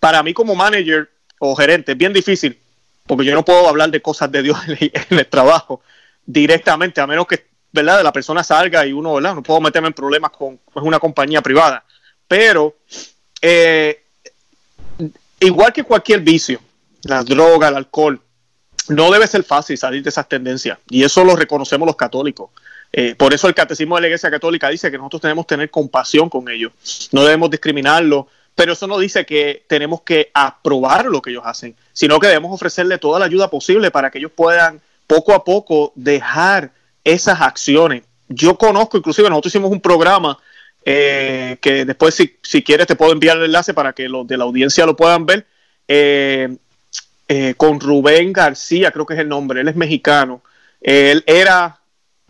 para mí como manager o gerente es bien difícil, porque yo no puedo hablar de cosas de Dios en el, trabajo directamente, a menos que, ¿verdad?, la persona salga y uno, ¿verdad? No puedo meterme en problemas con una compañía privada. Pero, eh, igual que cualquier vicio, la droga, el alcohol, no debe ser fácil salir de esas tendencias y eso lo reconocemos los católicos. Eh, por eso el catecismo de la Iglesia Católica dice que nosotros tenemos que tener compasión con ellos, no debemos discriminarlos, pero eso no dice que tenemos que aprobar lo que ellos hacen, sino que debemos ofrecerle toda la ayuda posible para que ellos puedan poco a poco dejar esas acciones. Yo conozco, inclusive nosotros hicimos un programa eh, que después si, si, quieres te puedo enviar el enlace para que los de la audiencia lo puedan ver. Eh, eh, con Rubén García, creo que es el nombre, él es mexicano. Él era,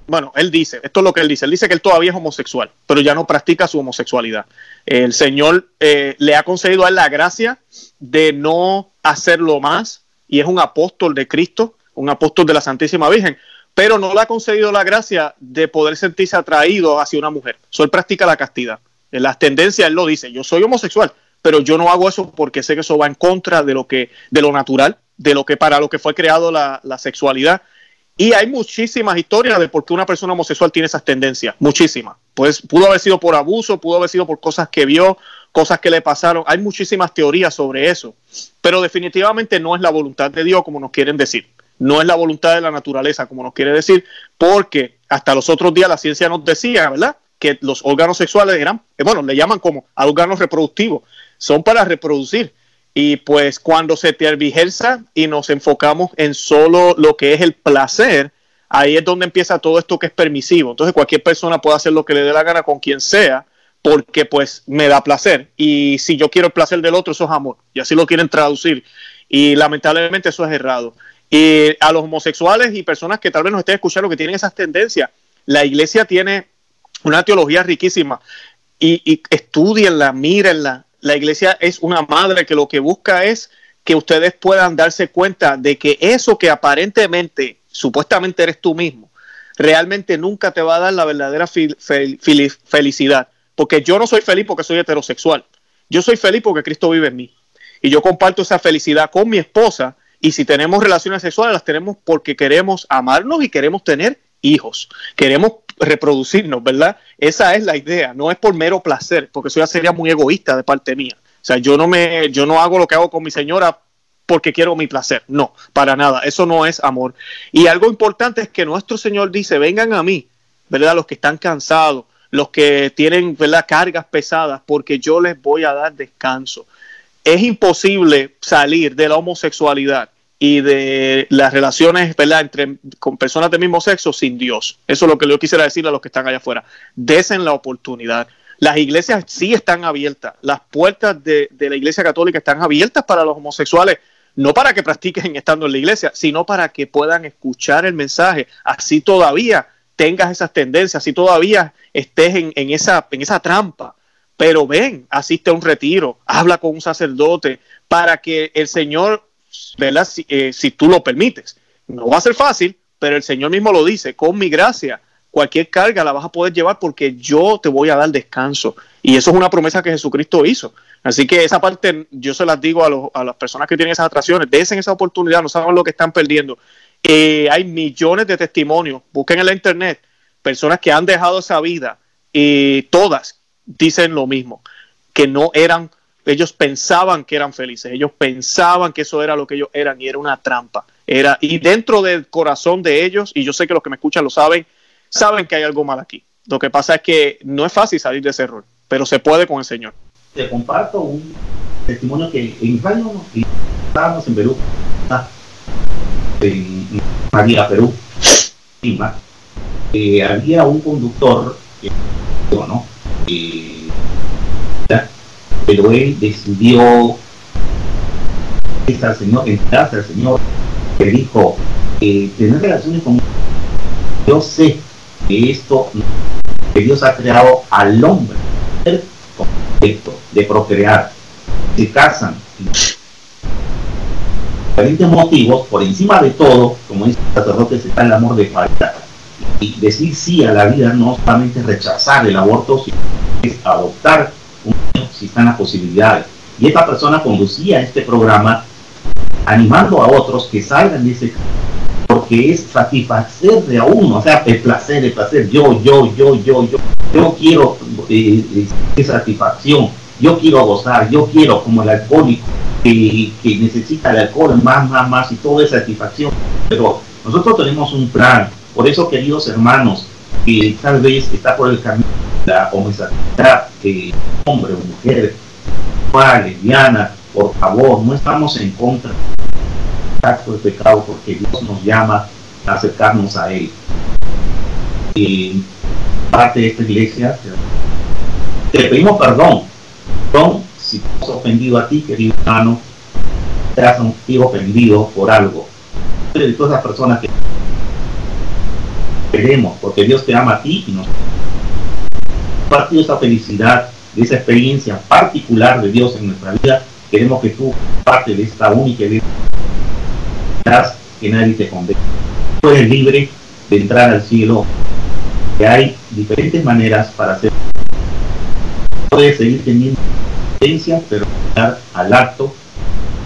bueno, él dice, esto es lo que él dice, él dice que él todavía es homosexual, pero ya no practica su homosexualidad. El Señor eh, le ha concedido a él la gracia de no hacerlo más y es un apóstol de Cristo, un apóstol de la Santísima Virgen, pero no le ha concedido la gracia de poder sentirse atraído hacia una mujer. So, él practica la castidad. En las tendencias él lo dice, yo soy homosexual, pero yo no hago eso porque sé que eso va en contra de lo que, de lo natural, de lo que para lo que fue creado la, sexualidad. Y hay muchísimas historias de por qué una persona homosexual tiene esas tendencias, muchísimas. Pues pudo haber sido por abuso, pudo haber sido por cosas que vio, cosas que le pasaron. Hay muchísimas teorías sobre eso, pero definitivamente no es la voluntad de Dios como nos quieren decir. No es la voluntad de la naturaleza como nos quiere decir, porque hasta los otros días la ciencia nos decía, ¿verdad? Que los órganos sexuales eran, eh, bueno, le llaman como órganos reproductivos, son para reproducir. Y pues cuando se tergiversa y nos enfocamos en solo lo que es el placer, ahí es donde empieza todo esto que es permisivo. Entonces cualquier persona puede hacer lo que le dé la gana con quien sea, porque pues me da placer. Y si yo quiero el placer del otro, eso es amor. Y así lo quieren traducir. Y lamentablemente eso es errado. Y a los homosexuales y personas que tal vez nos estén escuchando que tienen esas tendencias, la iglesia tiene una teología riquísima. Y, y estudienla, mírenla, la iglesia es una madre que lo que busca es que ustedes puedan darse cuenta de que eso que aparentemente, supuestamente eres tú mismo, realmente nunca te va a dar la verdadera felicidad. Porque yo no soy feliz porque soy heterosexual. Yo soy feliz porque Cristo vive en mí. Y yo comparto esa felicidad con mi esposa. Y si tenemos relaciones sexuales, las tenemos porque queremos amarnos y queremos tener hijos. Queremos reproducirnos, ¿verdad? Esa es la idea, no es por mero placer, porque eso ya sería muy egoísta de parte mía. O sea, yo no me, yo no hago lo que hago con mi señora porque quiero mi placer. No, para nada. Eso no es amor. Y algo importante es que nuestro Señor dice, vengan a mí, ¿verdad? Los que están cansados, los que tienen, ¿verdad? Cargas pesadas, porque yo les voy a dar descanso. Es imposible salir de la homosexualidad y de las relaciones ¿verdad? Entre, con personas del mismo sexo sin Dios. Eso es lo que yo quisiera decirle a los que están allá afuera. Desen la oportunidad. Las iglesias sí están abiertas. Las puertas de, de la iglesia católica están abiertas para los homosexuales, no para que practiquen estando en la iglesia, sino para que puedan escuchar el mensaje. Así todavía tengas esas tendencias, así todavía estés en, en, esa, en esa trampa. Pero ven, asiste a un retiro, habla con un sacerdote para que el Señor ¿verdad? Si, eh, si tú lo permites. No va a ser fácil, pero el Señor mismo lo dice, con mi gracia, cualquier carga la vas a poder llevar porque yo te voy a dar descanso. Y eso es una promesa que Jesucristo hizo. Así que esa parte yo se las digo a, a las personas que tienen esas atracciones, desen esa oportunidad, no saben lo que están perdiendo. Eh, hay millones de testimonios, busquen en la internet, personas que han dejado esa vida y todas dicen lo mismo, que no eran ellos pensaban que eran felices, ellos pensaban que eso era lo que ellos eran y era una trampa. Era, y dentro del corazón de ellos, y yo sé que los que me escuchan lo saben, saben que hay algo mal aquí. Lo que pasa es que no es fácil salir de ese error, pero se puede con el Señor. Te comparto un testimonio que en Radio estábamos en Perú, en María, Perú, Lima, eh, había un conductor. Eh, pero él decidió al Señor, entrarse al Señor, que dijo, eh, tener relaciones con yo sé que esto que Dios ha creado al hombre de procrear, se casan diferentes motivos, por encima de todo, como dice el sacerdote, está el amor de falta. Y decir sí a la vida no solamente rechazar el aborto, sino es adoptar están las posibilidades. Y esta persona conducía este programa animando a otros que salgan de ese porque es satisfacer de a uno, o sea, el placer, el placer, yo, yo, yo, yo, yo, yo quiero eh, eh satisfacción, yo quiero gozar, yo quiero como el alcohólico que, que necesita el alcohol más, más, más y todo es satisfacción. Pero nosotros tenemos un plan, por eso queridos hermanos, que tal vez está por el camino la homosexualidad, que hombre o mujer, lesbiana, por favor, no estamos en contra del pecado porque Dios nos llama a acercarnos a Él. Y parte de esta iglesia, te pedimos perdón, perdón si hemos ofendido a ti, querido hermano, te has sentido ofendido por algo. De todas las personas que queremos, porque Dios te ama a ti y nos compartido esa felicidad, de esa experiencia particular de Dios en nuestra vida, queremos que tú, parte de esta única vida, que nadie te condene. Tú eres libre de entrar al cielo, hay diferentes maneras para hacer. Puedes seguir teniendo experiencia, pero al acto,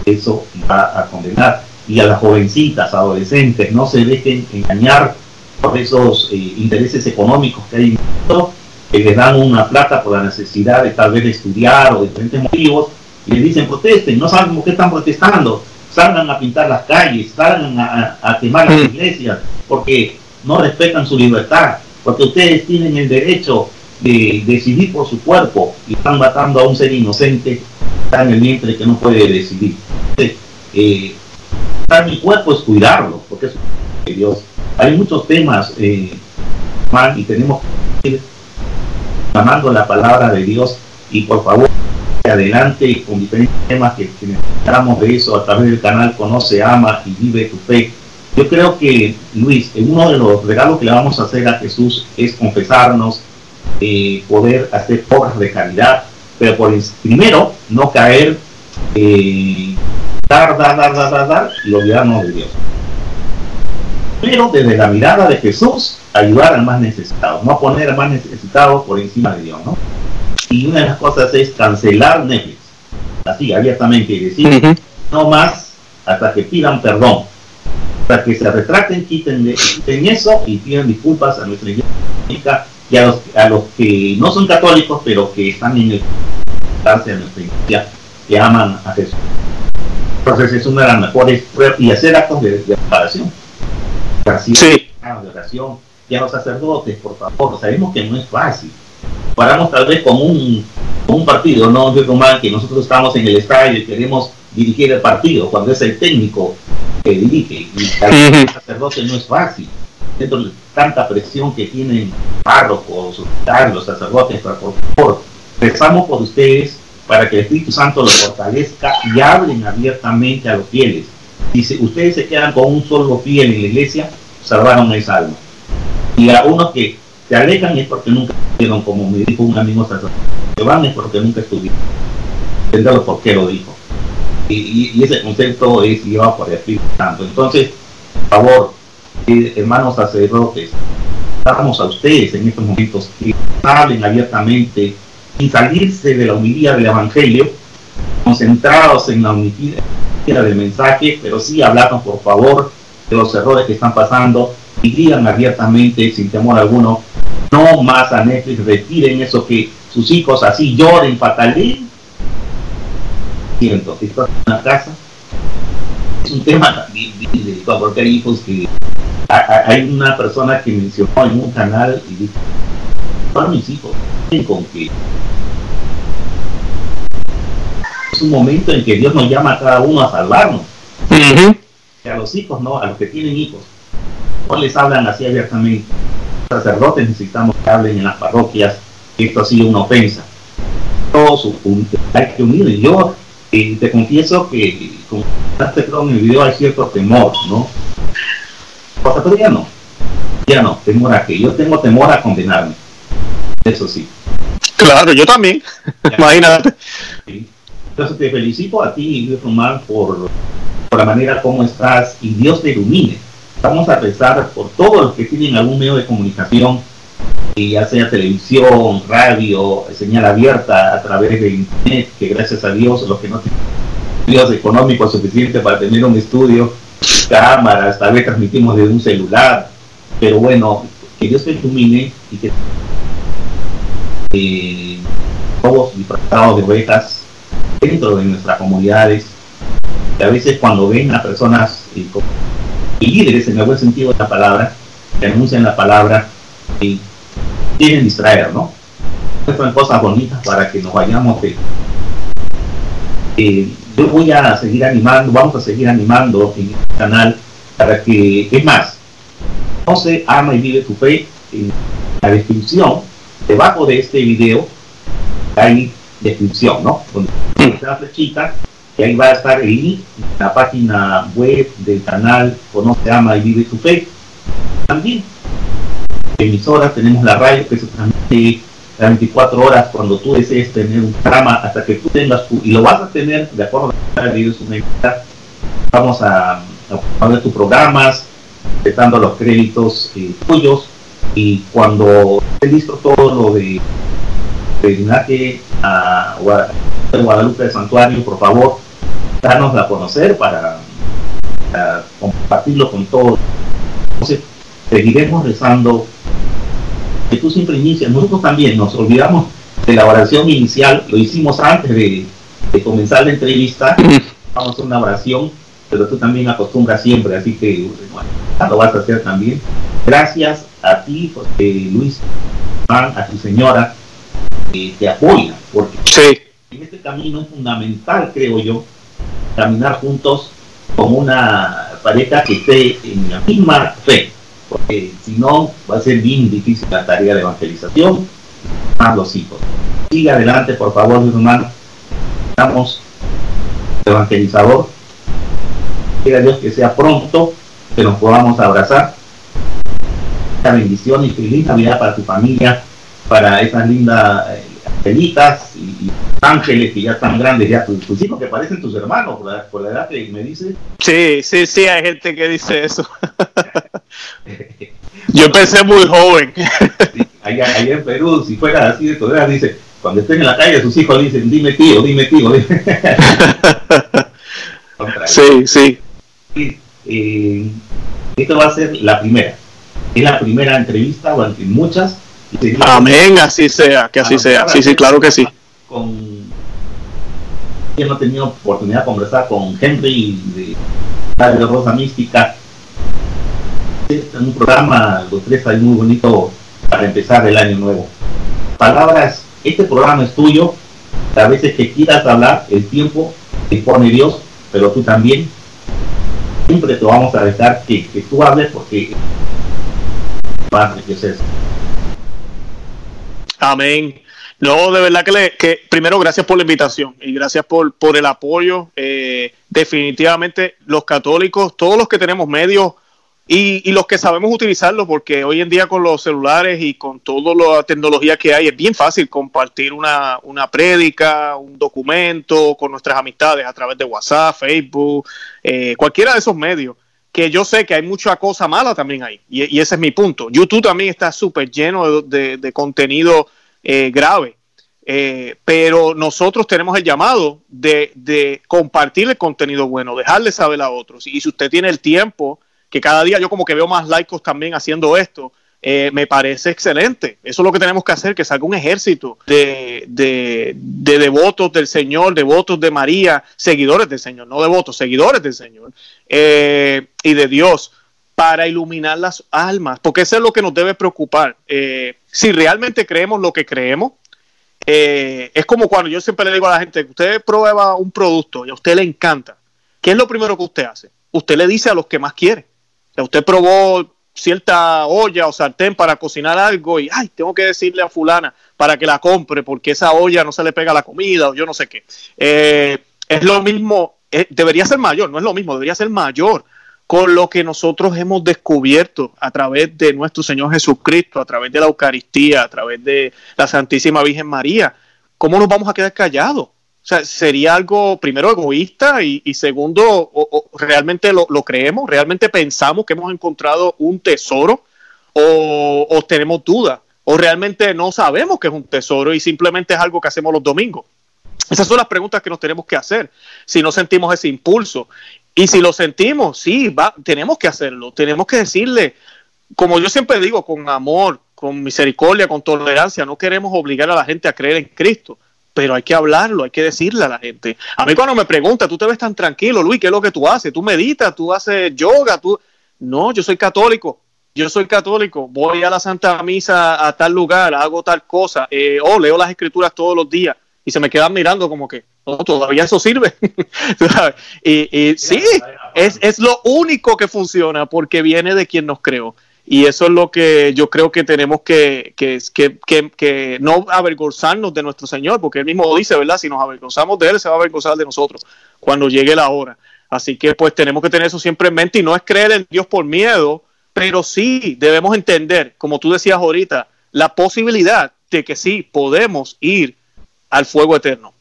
eso va a condenar. y a las jovencitas, adolescentes, no se dejen engañar por esos eh, intereses económicos que hay en el mundo, que les dan una plata por la necesidad de tal vez estudiar o diferentes motivos, y les dicen protesten, no saben por qué están protestando, salgan a pintar las calles, salgan a, quemar las mm. iglesias, porque no respetan su libertad, porque ustedes tienen el derecho de decidir por su cuerpo y están matando a un ser inocente está en el vientre que no puede decidir. Eh, mi cuerpo es cuidarlo, porque es Dios. Hay muchos temas eh, y tenemos que ir llamando la palabra de Dios y por favor adelante con diferentes temas que, que necesitamos de eso a través del canal Conoce, Ama y Vive tu Fe. Yo creo que, Luis, uno de los regalos que le vamos a hacer a Jesús es confesarnos, eh, poder hacer obras de caridad, pero por primero no caer, eh, dar, dar, dar, dar, dar, y olvidarnos de Dios. Pero desde la mirada de Jesús, ayudar al más necesitado, no poner al más necesitado por encima de Dios, ¿no? Y una de las cosas es cancelar Netflix, así abiertamente, y decir, no más hasta que pidan perdón, hasta que se retracten, quiten, quiten eso y pidan disculpas a nuestra iglesia y a los, a los que no son católicos, pero que están en el de nuestra iglesia, que aman a Jesús. Entonces es una de las mejores pruebas y hacer actos de, de oración. Sí. De oración. Y a los sacerdotes, por favor, sabemos que no es fácil. Paramos tal vez como un, un partido, no yo mal que nosotros estamos en el estadio y queremos dirigir el partido, cuando es el técnico que dirige. Y el sacerdote no es fácil dentro de tanta presión que tienen párrocos, los sacerdotes, por favor, rezamos por ustedes para que el Espíritu Santo los fortalezca y hablen abiertamente a los fieles. Y si ustedes se quedan con un solo fiel en la iglesia, salvaron esa alma. Y a unos que se alejan es porque nunca estuvieron, como me dijo un amigo sacerdote, que van es porque nunca estuvieron. Entendalo por qué lo dijo. Y, y, ese concepto es llevado por el Espíritu Santo. Entonces, por favor, hermanos sacerdotes, damos a ustedes en estos momentos que hablen abiertamente y salirse de la humildad del Evangelio, concentrados en la humildad del mensaje, pero sí hablarnos por favor de los errores que están pasando y digan abiertamente, sin temor alguno, no más a Netflix, retiren eso que sus hijos así lloren, fatalín. Siento, si estás en una casa, es un tema difícil, porque hay hijos que hay una persona que mencionó en un canal y dijo, para mis hijos, con que es un momento en que Dios nos llama a cada uno a salvarnos. A los hijos, no, a los que tienen hijos. No les hablan así abiertamente. Los sacerdotes necesitamos que hablen en las parroquias. Esto ha sido una ofensa. Todos hay que unir. Yo eh, te confieso que, como en el video, hay cierto temor, ¿no? pero ya no. Ya no, temor a que yo tengo temor a condenarme. Eso sí. Claro, yo también. Imagínate. Entonces te felicito a ti, Luis Román, por, por la manera como estás y Dios te ilumine. Vamos a rezar por todos los que tienen algún medio de comunicación, ya sea televisión, radio, señal abierta a través de internet, que gracias a Dios los que no tienen medios económicos suficientes para tener un estudio, cámaras, tal vez transmitimos desde un celular, pero bueno, que Dios te ilumine y que eh, todos disfrazados de ovejas dentro de nuestras comunidades, que a veces cuando ven a personas eh, y líderes en el buen sentido de la palabra, que anuncian la palabra, y quieren distraer, ¿no? Son cosas bonitas para que nos vayamos de, yo voy a seguir animando, vamos a seguir animando en este canal para que, es más, no se ama y vive tu fe en la descripción, debajo de este video hay descripción, ¿no? Donde la flechita y ahí va a estar el link, la página web del canal Conoce, Ama y Vive tu Fe. También, emisoras, tenemos la radio que se transmite 24 horas cuando tú desees tener un programa hasta que tú tengas tu, y lo vas a tener de acuerdo a la vamos a, poner tus programas, respetando los créditos eh, tuyos y cuando esté listo todo lo de peregrinaje a Guadalupe de Santuario, por favor, danos a conocer para para compartirlo con todos. Entonces, seguiremos rezando. Que tú siempre inicias, nosotros también nos olvidamos de la oración inicial, lo hicimos antes de, comenzar la entrevista, vamos a hacer una oración, pero tú también acostumbras siempre, así que bueno, lo vas a hacer también. Gracias a ti, José Luis, a tu señora, que te apoya, porque en este camino es fundamental, creo yo, caminar juntos como una pareja que esté en la misma fe, porque si no va a ser bien difícil la tarea de evangelización a los hijos. Siga adelante, por favor, mi hermano. Estamos evangelizador. Quiera Dios que sea pronto, que nos podamos abrazar. La bendición y feliz Navidad para tu familia, para esas lindas eh, angelitas y, ángeles que ya están grandes, ya tus, hijos que parecen tus hermanos, por la, edad que me dices. Sí, sí, sí, hay gente que dice eso. Yo empecé muy joven. allá, en Perú, si fuera así de todas, dice, cuando estén en la calle, sus hijos dicen, dime tío, dime tío. sí, sí. Eh, esto va a ser la primera. Es la primera entrevista, o muchas, Amén, así sea, que así sea. Sí, sí, claro que sí. Con yo no he tenido oportunidad de conversar con Henry de Radio Rosa Mística. Es un programa, los tres hay muy bonito para empezar el año nuevo. Palabras, este programa es tuyo. A veces que quieras hablar, el tiempo te pone Dios, pero tú también. Siempre te vamos a dejar que, que tú hables porque va a eso. Amén. No, de verdad que, le, que primero gracias por la invitación y gracias por, por el apoyo. Eh, definitivamente los católicos, todos los que tenemos medios y, los que sabemos utilizarlo, porque hoy en día con los celulares y con toda la tecnología que hay, es bien fácil compartir una, una prédica, un documento con nuestras amistades a través de WhatsApp, Facebook, eh, cualquiera de esos medios que yo sé que hay mucha cosa mala también ahí, y, ese es mi punto. YouTube también está súper lleno de, contenido eh, grave, eh, pero nosotros tenemos el llamado de, compartir el contenido bueno, dejarle saber a otros. Y si usted tiene el tiempo, que cada día yo como que veo más laicos también haciendo esto, eh, me parece excelente. Eso es lo que tenemos que hacer, que salga un ejército de, de, devotos del Señor, devotos de María, seguidores del Señor, no devotos, seguidores del Señor eh, y de Dios para iluminar las almas, porque eso es lo que nos debe preocupar. Eh, si realmente creemos lo que creemos, es como cuando yo siempre le digo a la gente, usted prueba un producto y a usted le encanta, ¿qué es lo primero que usted hace? Usted le dice a los que más quiere. usted probó cierta olla o sartén para cocinar algo y, ay, tengo que decirle a fulana para que la compre porque esa olla no se le pega la comida o yo no sé qué. Eh, es lo mismo, eh, debería ser mayor, no es lo mismo, debería ser mayor con lo que nosotros hemos descubierto a través de nuestro Señor Jesucristo, a través de la Eucaristía, a través de la Santísima Virgen María. ¿Cómo nos vamos a quedar callados? O sea, sería algo, primero, egoísta y, segundo, realmente lo, creemos, realmente pensamos que hemos encontrado un tesoro o, tenemos dudas o realmente no sabemos que es un tesoro y simplemente es algo que hacemos los domingos. Esas son las preguntas que nos tenemos que hacer. Si no sentimos ese impulso. Y si lo sentimos, sí, va, tenemos que hacerlo, tenemos que decirle, como yo siempre digo, con amor, con misericordia, con tolerancia, no queremos obligar a la gente a creer en Cristo, pero hay que hablarlo, hay que decirle a la gente. A mí cuando me pregunta, tú te ves tan tranquilo, Luis, ¿qué es lo que tú haces? ¿Tú meditas? ¿Tú haces yoga? ¿Tú... No, yo soy católico. Yo soy católico, voy a la Santa Misa a tal lugar, hago tal cosa, eh, o leo las escrituras todos los días y se me quedan mirando como que, no, todavía eso sirve. y, y sí, es, es lo único que funciona porque viene de quien nos creó. Y eso es lo que yo creo que tenemos que, que, que, que, no avergonzarnos de nuestro Señor, porque él mismo dice, ¿verdad? Si nos avergonzamos de él, se va a avergonzar de nosotros cuando llegue la hora. Así que pues tenemos que tener eso siempre en mente y no es creer en Dios por miedo, pero sí debemos entender, como tú decías ahorita, la posibilidad de que sí podemos ir al fuego eterno.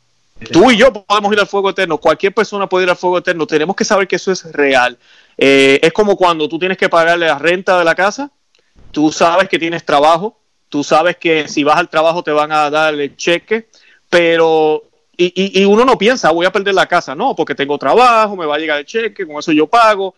Tú y yo podemos ir al fuego eterno, cualquier persona puede ir al fuego eterno, tenemos que saber que eso es real. Eh, es como cuando tú tienes que pagarle la renta de la casa, tú sabes que tienes trabajo, tú sabes que si vas al trabajo te van a dar el cheque, pero y, y, uno no piensa, voy a perder la casa, no, porque tengo trabajo, me va a llegar el cheque, con eso yo pago.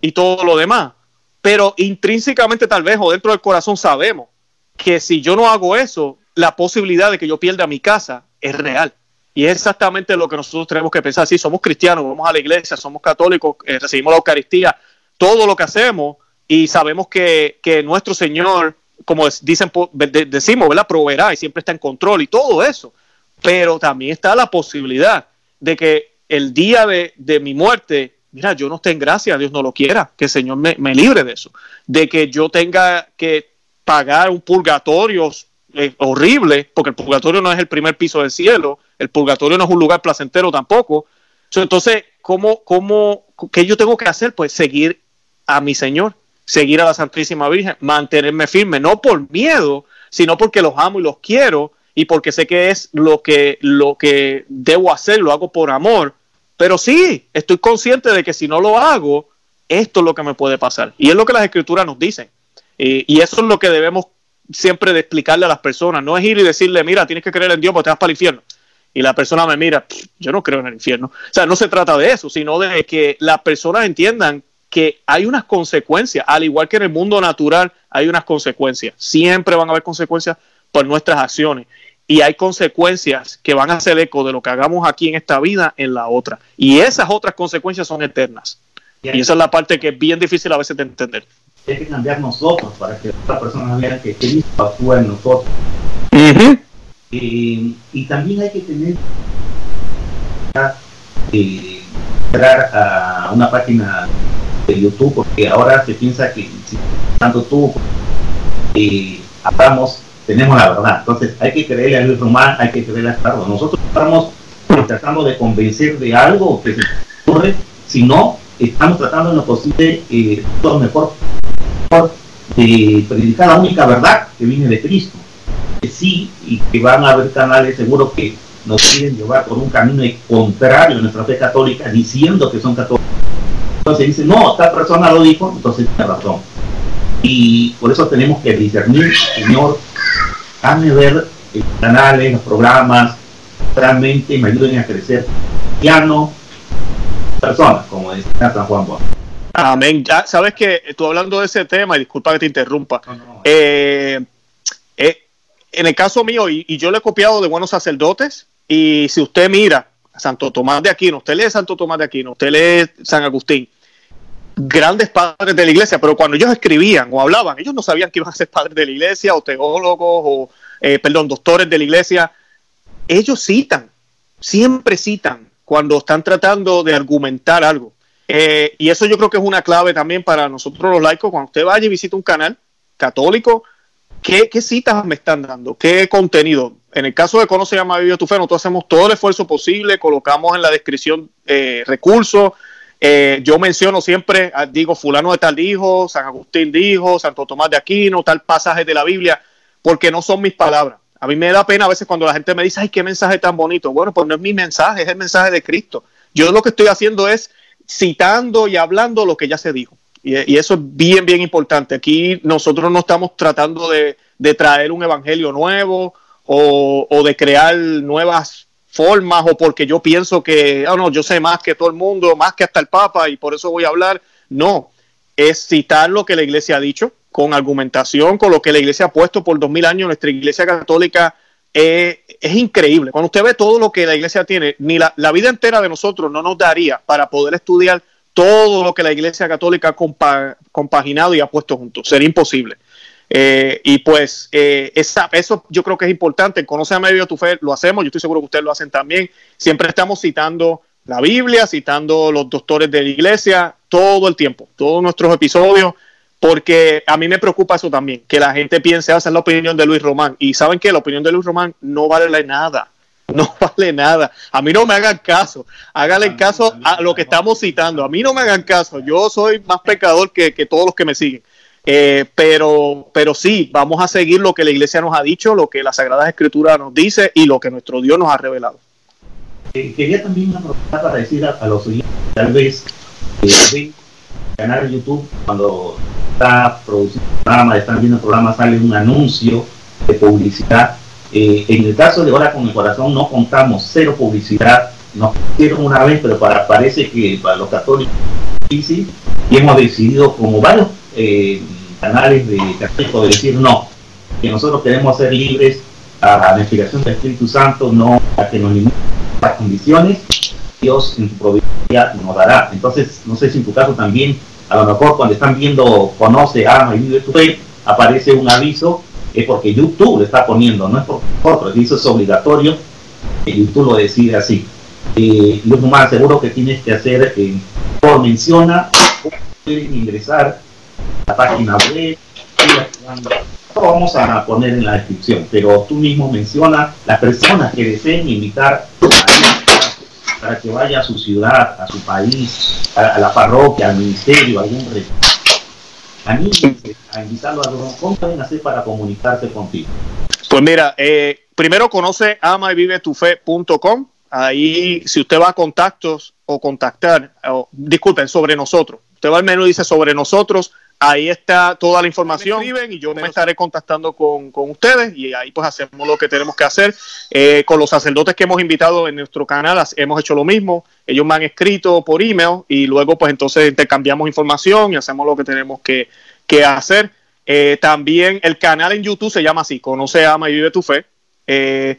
y todo lo demás. Pero intrínsecamente tal vez o dentro del corazón sabemos que si yo no hago eso, la posibilidad de que yo pierda mi casa es real. Y es exactamente lo que nosotros tenemos que pensar. Si somos cristianos, vamos a la iglesia, somos católicos, eh, recibimos la Eucaristía, todo lo que hacemos y sabemos que, que nuestro Señor, como dicen, decimos, ¿verdad? Proveerá y siempre está en control y todo eso. Pero también está la posibilidad de que el día de, de mi muerte, mira, yo no esté en gracia, Dios no lo quiera, que el Señor me, me libre de eso. De que yo tenga que pagar un purgatorio eh, horrible, porque el purgatorio no es el primer piso del cielo, el purgatorio no es un lugar placentero tampoco. Entonces, ¿cómo, cómo, ¿qué yo tengo que hacer? Pues seguir a mi Señor, seguir a la Santísima Virgen, mantenerme firme, no por miedo, sino porque los amo y los quiero y porque sé que es lo que, lo que debo hacer, lo hago por amor. Pero sí, estoy consciente de que si no lo hago, esto es lo que me puede pasar. Y es lo que las escrituras nos dicen. y eso es lo que debemos siempre de explicarle a las personas. No es ir y decirle, mira, tienes que creer en Dios porque te vas para el infierno. Y la persona me mira, yo no creo en el infierno. O sea, no se trata de eso, sino de que las personas entiendan que hay unas consecuencias, al igual que en el mundo natural hay unas consecuencias. Siempre van a haber consecuencias por nuestras acciones. Y hay consecuencias que van a hacer eco de lo que hagamos aquí en esta vida en la otra. Y esas otras consecuencias son eternas. Y esa es la parte que es bien difícil a veces de entender hay que cambiar nosotros para que otra persona vea que Cristo actúa en nosotros. y también hay que tener eh, entrar a una página de YouTube porque ahora se piensa que si tanto tú eh, hablamos tenemos la verdad. Entonces hay que creerle a Luis Román hay que creerle a Carlos nosotros estamos tratando de convencer de algo que se ocurre. Si no estamos tratando en lo posible eh, lo mejor de predicar la única verdad que viene de Cristo. Que sí, y que van a haber canales seguros que nos quieren llevar por un camino contrario a nuestra fe católica, diciendo que son católicos. Entonces dice, no, esta persona lo dijo, entonces tiene razón. Y por eso tenemos que discernir, Señor, hazme ver los canales, los programas, realmente me ayuden a crecer. Ya no personas, como decía San Juan Bosch. Amén. Ya sabes que tú hablando de ese tema, y disculpa que te interrumpa, eh, eh, en el caso mío, y, yo le he copiado de buenos sacerdotes, y si usted mira a Santo Tomás de Aquino, usted lee Santo Tomás de Aquino, usted lee San Agustín, grandes padres de la iglesia, pero cuando ellos escribían o hablaban, ellos no sabían que iban a ser padres de la iglesia o teólogos o, eh, perdón, doctores de la iglesia. Ellos citan, siempre citan cuando están tratando de argumentar algo. Eh, y eso yo creo que es una clave también para nosotros los laicos. Cuando usted vaya y visita un canal católico, ¿qué, citas me están dando? ¿Qué contenido? En el caso de Conoce Llama Vive tu Fe, nosotros hacemos todo el esfuerzo posible, colocamos en la descripción eh, recursos. Eh, yo menciono siempre, ah, digo, fulano de tal dijo, San Agustín dijo, Santo Tomás de Aquino, tal pasaje de la Biblia, porque no son mis palabras. A mí me da pena a veces cuando la gente me dice, ay, qué mensaje tan bonito. Bueno, pues no es mi mensaje, es el mensaje de Cristo. Yo lo que estoy haciendo es citando y hablando lo que ya se dijo. Y, eso es bien, bien importante. Aquí nosotros no estamos tratando de, traer un evangelio nuevo o, de crear nuevas formas o porque yo pienso que, oh, no, yo sé más que todo el mundo, más que hasta el Papa y por eso voy a hablar. No, es citar lo que la iglesia ha dicho con argumentación, con lo que la iglesia ha puesto por dos mil años. Nuestra iglesia católica es increíble. Cuando usted ve todo lo que la iglesia tiene, ni la, vida entera de nosotros no nos daría para poder estudiar todo lo que la iglesia católica ha compaginado y ha puesto juntos. Sería imposible. Eh, y pues eh, esa, eso yo creo que es importante. Conoce a medio tu fe, lo hacemos, yo estoy seguro que ustedes lo hacen también. Siempre estamos citando la Biblia, citando los doctores de la iglesia, todo el tiempo, todos nuestros episodios porque a mí me preocupa eso también, que la gente piense, hacer ah, la opinión de Luis Román. Y saben que la opinión de Luis Román no vale nada, no vale nada. A mí no me hagan caso, háganle caso a lo que estamos citando. A mí no me hagan caso, yo soy más pecador que, todos los que me siguen. Eh, pero, pero sí, vamos a seguir lo que la iglesia nos ha dicho, lo que la Sagrada Escritura nos dice y lo que nuestro Dios nos ha revelado. Eh, quería también aprovechar para decir a, los oyentes, tal vez, eh, canal de YouTube, cuando está produciendo un programa, están viendo el programa, sale un anuncio de publicidad. Eh, en el caso de Hora con el Corazón no contamos cero publicidad, nos hicieron una vez, pero para, parece que para los católicos es difícil. y hemos decidido, como varios eh, canales de católicos, de decir no, que nosotros queremos ser libres a la inspiración del Espíritu Santo, no a que nos limiten las condiciones, Dios en su providencia nos dará. Entonces, no sé si en tu caso también, a lo mejor cuando están viendo, conoce, ama y vive tu fe, aparece un aviso, es porque YouTube lo está poniendo, no es por nosotros, eso es obligatorio, YouTube lo decide así. Eh, lo más seguro que tienes que hacer, eh, por menciona, pueden ingresar a la página web, lo vamos a poner en la descripción, pero tú mismo menciona las personas que deseen invitar a para que vaya a su ciudad, a su país, a, la parroquia, al ministerio, a algún Anímense a invitarlo a ¿Cómo pueden hacer para comunicarse contigo? Pues mira, eh, primero conoce ama y vive tu fe.com. Ahí, si usted va a contactos o contactar, disculpen, sobre nosotros. Usted va al menú y dice sobre nosotros, ahí está toda la información y yo me estaré contactando con, ustedes y ahí pues hacemos lo que tenemos que hacer. Eh, con los sacerdotes que hemos invitado en nuestro canal hemos hecho lo mismo. Ellos me han escrito por email y luego pues entonces intercambiamos información y hacemos lo que tenemos que, hacer. Eh, también el canal en YouTube se llama así, Conoce, Ama y Vive tu Fe. Eh,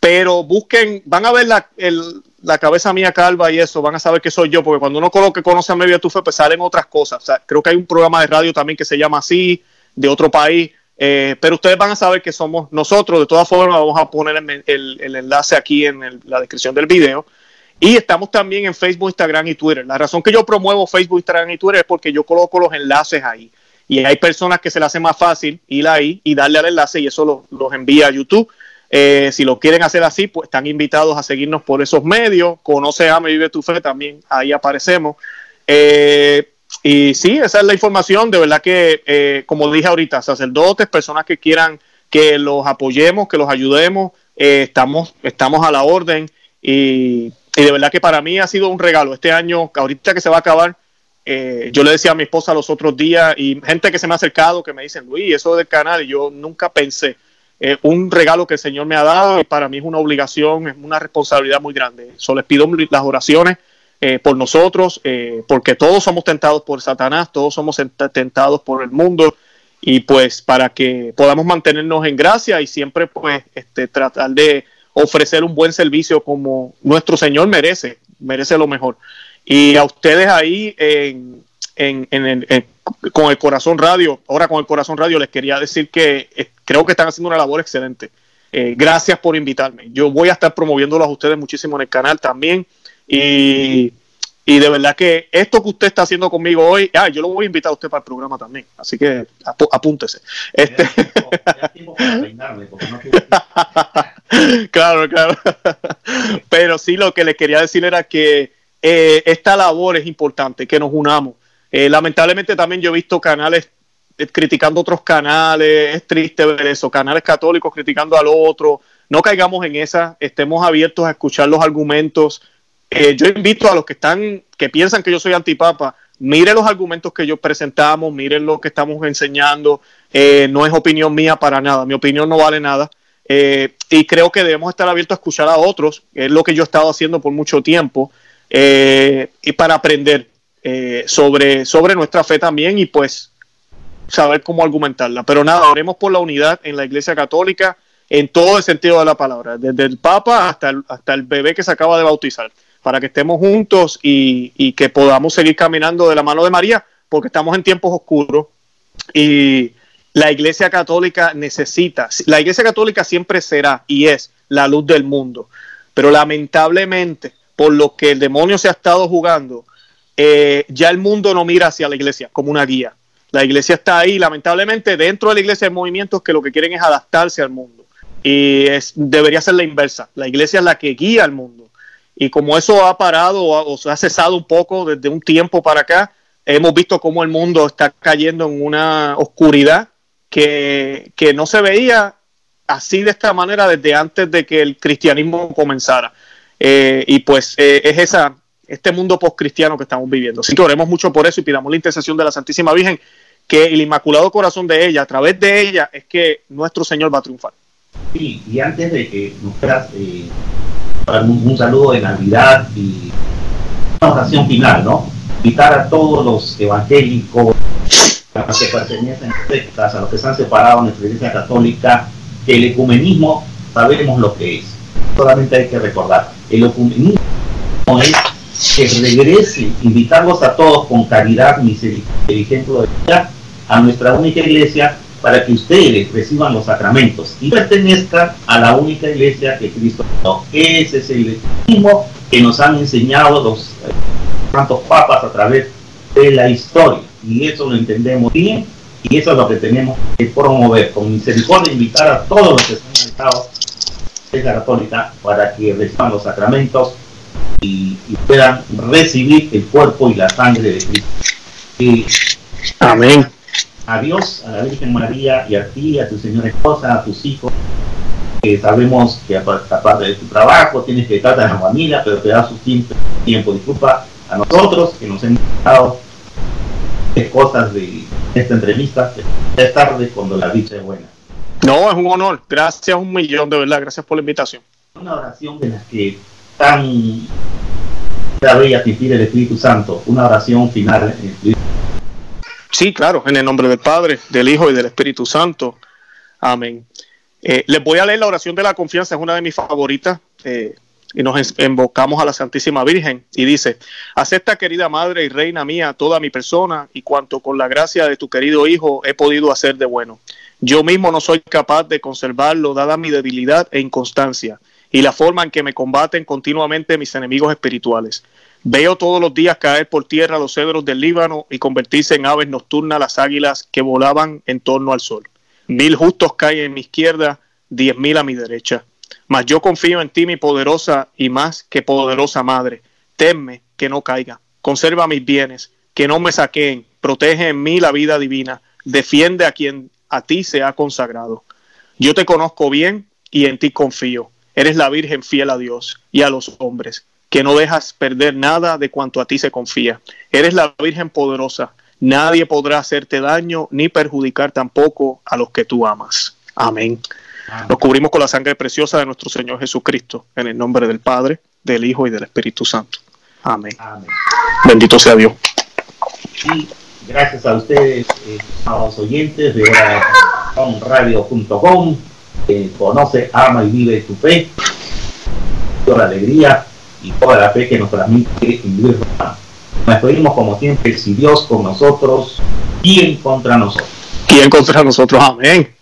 pero busquen, van a ver la, la, cabeza mía calva y eso, van a saber que soy yo, porque cuando uno coloque conoce a Media Tufe, pues salen otras cosas. O sea, creo que hay un programa de radio también que se llama así, de otro país, eh, pero ustedes van a saber que somos nosotros. De todas formas, vamos a poner el, el, enlace aquí en la descripción del video. Y estamos también en Facebook, Instagram y Twitter. La razón que yo promuevo Facebook, Instagram y Twitter es porque yo coloco los enlaces ahí. Y hay personas que se le hace más fácil ir ahí y darle al enlace y eso los envía a YouTube. Eh, si lo quieren hacer así, pues están invitados a seguirnos por esos medios. Conoce, a vive tu fe, también ahí aparecemos. Eh, y sí, esa es la información. De verdad que, eh, como dije ahorita, sacerdotes, personas que quieran que los apoyemos, que los ayudemos, estamos, estamos a la orden. Y, de verdad que para mí ha sido un regalo. Este año, ahorita que se va a acabar, yo le decía a mi esposa los otros días y gente que se me ha acercado que me dicen, Luis, eso del canal, y yo nunca pensé eh, un regalo que el Señor me ha dado y para mí es una obligación, es una responsabilidad muy grande. Solo les pido las oraciones eh, por nosotros, eh, porque todos somos tentados por Satanás, todos somos tentados por el mundo y pues para que podamos mantenernos en gracia y siempre pues este, tratar de ofrecer un buen servicio como nuestro Señor merece, merece lo mejor. Y a ustedes ahí en, en, en, con el Corazón Radio, ahora con el Corazón Radio les quería decir que eh, creo que están haciendo una labor excelente. Eh, gracias por invitarme. Yo voy a estar promoviéndolos a ustedes muchísimo en el canal también. Y, y, de verdad que esto que usted está haciendo conmigo hoy, ah, yo lo voy a invitar a usted para el programa también. Así que apúntese. Este... claro, claro. Pero sí, lo que le quería decir era que eh, esta labor es importante, que nos unamos eh, lamentablemente también yo he visto canales eh, criticando otros canales, es triste ver eso, canales católicos criticando al otro, no caigamos en esa, estemos abiertos a escuchar los argumentos. Eh, yo invito a los que están, que piensan que yo soy antipapa, miren los argumentos que yo presentamos, miren lo que estamos enseñando, no es opinión mía para nada, mi opinión no vale nada. y creo que debemos estar abiertos a escuchar a otros, es lo que yo he estado haciendo por mucho tiempo, y para aprender. Eh, sobre, sobre nuestra fe también y pues saber cómo argumentarla. Pero nada, oremos por la unidad en la Iglesia Católica en todo el sentido de la palabra, desde el Papa hasta el, hasta el bebé que se acaba de bautizar, para que estemos juntos y, y que podamos seguir caminando de la mano de María, porque estamos en tiempos oscuros y la Iglesia Católica necesita, la Iglesia Católica siempre será y es la luz del mundo, pero lamentablemente por lo que el demonio se ha estado jugando, eh, ya el mundo no mira hacia la iglesia como una guía. La iglesia está ahí, lamentablemente, dentro de la iglesia hay movimientos que lo que quieren es adaptarse al mundo. Y es, debería ser la inversa. La iglesia es la que guía al mundo. Y como eso ha parado o, se ha cesado un poco desde un tiempo para acá, hemos visto cómo el mundo está cayendo en una oscuridad que, no se veía así de esta manera desde antes de que el cristianismo comenzara. Eh, y pues eh, es esa este mundo postcristiano que estamos viviendo. Así que oremos mucho por eso y pidamos la intercesión de la Santísima Virgen, que el Inmaculado Corazón de ella, a través de ella, es que nuestro Señor va a triunfar. Sí, y antes de que nos quieras eh, un, saludo de Navidad y una oración final, ¿no? invitar a todos los evangélicos, a los que pertenecen a a los que se han separado en nuestra iglesia católica, que el ecumenismo sabemos lo que es. Solamente hay que recordar, el ecumenismo es que regrese, invitarlos a todos con caridad, misericordia y a nuestra única iglesia para que ustedes reciban los sacramentos. Y pertenezcan a la única iglesia que Cristo Ese es el mismo que nos han enseñado los santos papas a través de la historia. Y eso lo entendemos bien y eso es lo que tenemos que promover. Con misericordia, invitar a todos los que están conectados de la católica para que reciban los sacramentos y, puedan recibir el cuerpo y la sangre de Cristo. Y, Amén. A Dios, a la Virgen María y a ti, a tu señora esposa, a tus hijos, que sabemos que aparte de tu trabajo tienes que estar en la familia, pero te da su tiempo, tiempo. Disculpa a nosotros que nos hemos dado cosas de esta entrevista. Es tarde cuando la dicha es buena. No, es un honor. Gracias un millón, de verdad. Gracias por la invitación. Una oración de las que tan bella te pide el Espíritu Santo. Una oración final. Sí, claro. En el nombre del Padre, del Hijo y del Espíritu Santo. Amén. Eh, les voy a leer la oración de la confianza. Es una de mis favoritas. Eh, y nos invocamos a la Santísima Virgen y dice, acepta querida Madre y Reina mía toda mi persona y cuanto con la gracia de tu querido Hijo he podido hacer de bueno. Yo mismo no soy capaz de conservarlo dada mi debilidad e inconstancia y la forma en que me combaten continuamente mis enemigos espirituales. Veo todos los días caer por tierra los cedros del Líbano y convertirse en aves nocturnas las águilas que volaban en torno al sol. Mil justos caen en mi izquierda, diez mil a mi derecha mas yo confío en ti, mi poderosa y más que poderosa madre. Temme que no caiga. Conserva mis bienes, que no me saqueen. Protege en mí la vida divina. Defiende a quien a ti se ha consagrado. Yo te conozco bien y en ti confío. Eres la Virgen fiel a Dios y a los hombres, que no dejas perder nada de cuanto a ti se confía. Eres la Virgen poderosa. Nadie podrá hacerte daño ni perjudicar tampoco a los que tú amas. Amén. Nos cubrimos con la sangre preciosa de nuestro Señor Jesucristo, en el nombre del Padre, del Hijo y del Espíritu Santo. Amén. Bendito sea Dios. Y gracias a ustedes, eh, los oyentes de radio.com, que conoce, ama y vive tu fe, toda la alegría y toda la fe que nos transmite en Dios. Nos pedimos como siempre, si Dios con nosotros, ¿quién contra nosotros? ¿Quién contra nosotros? Amén.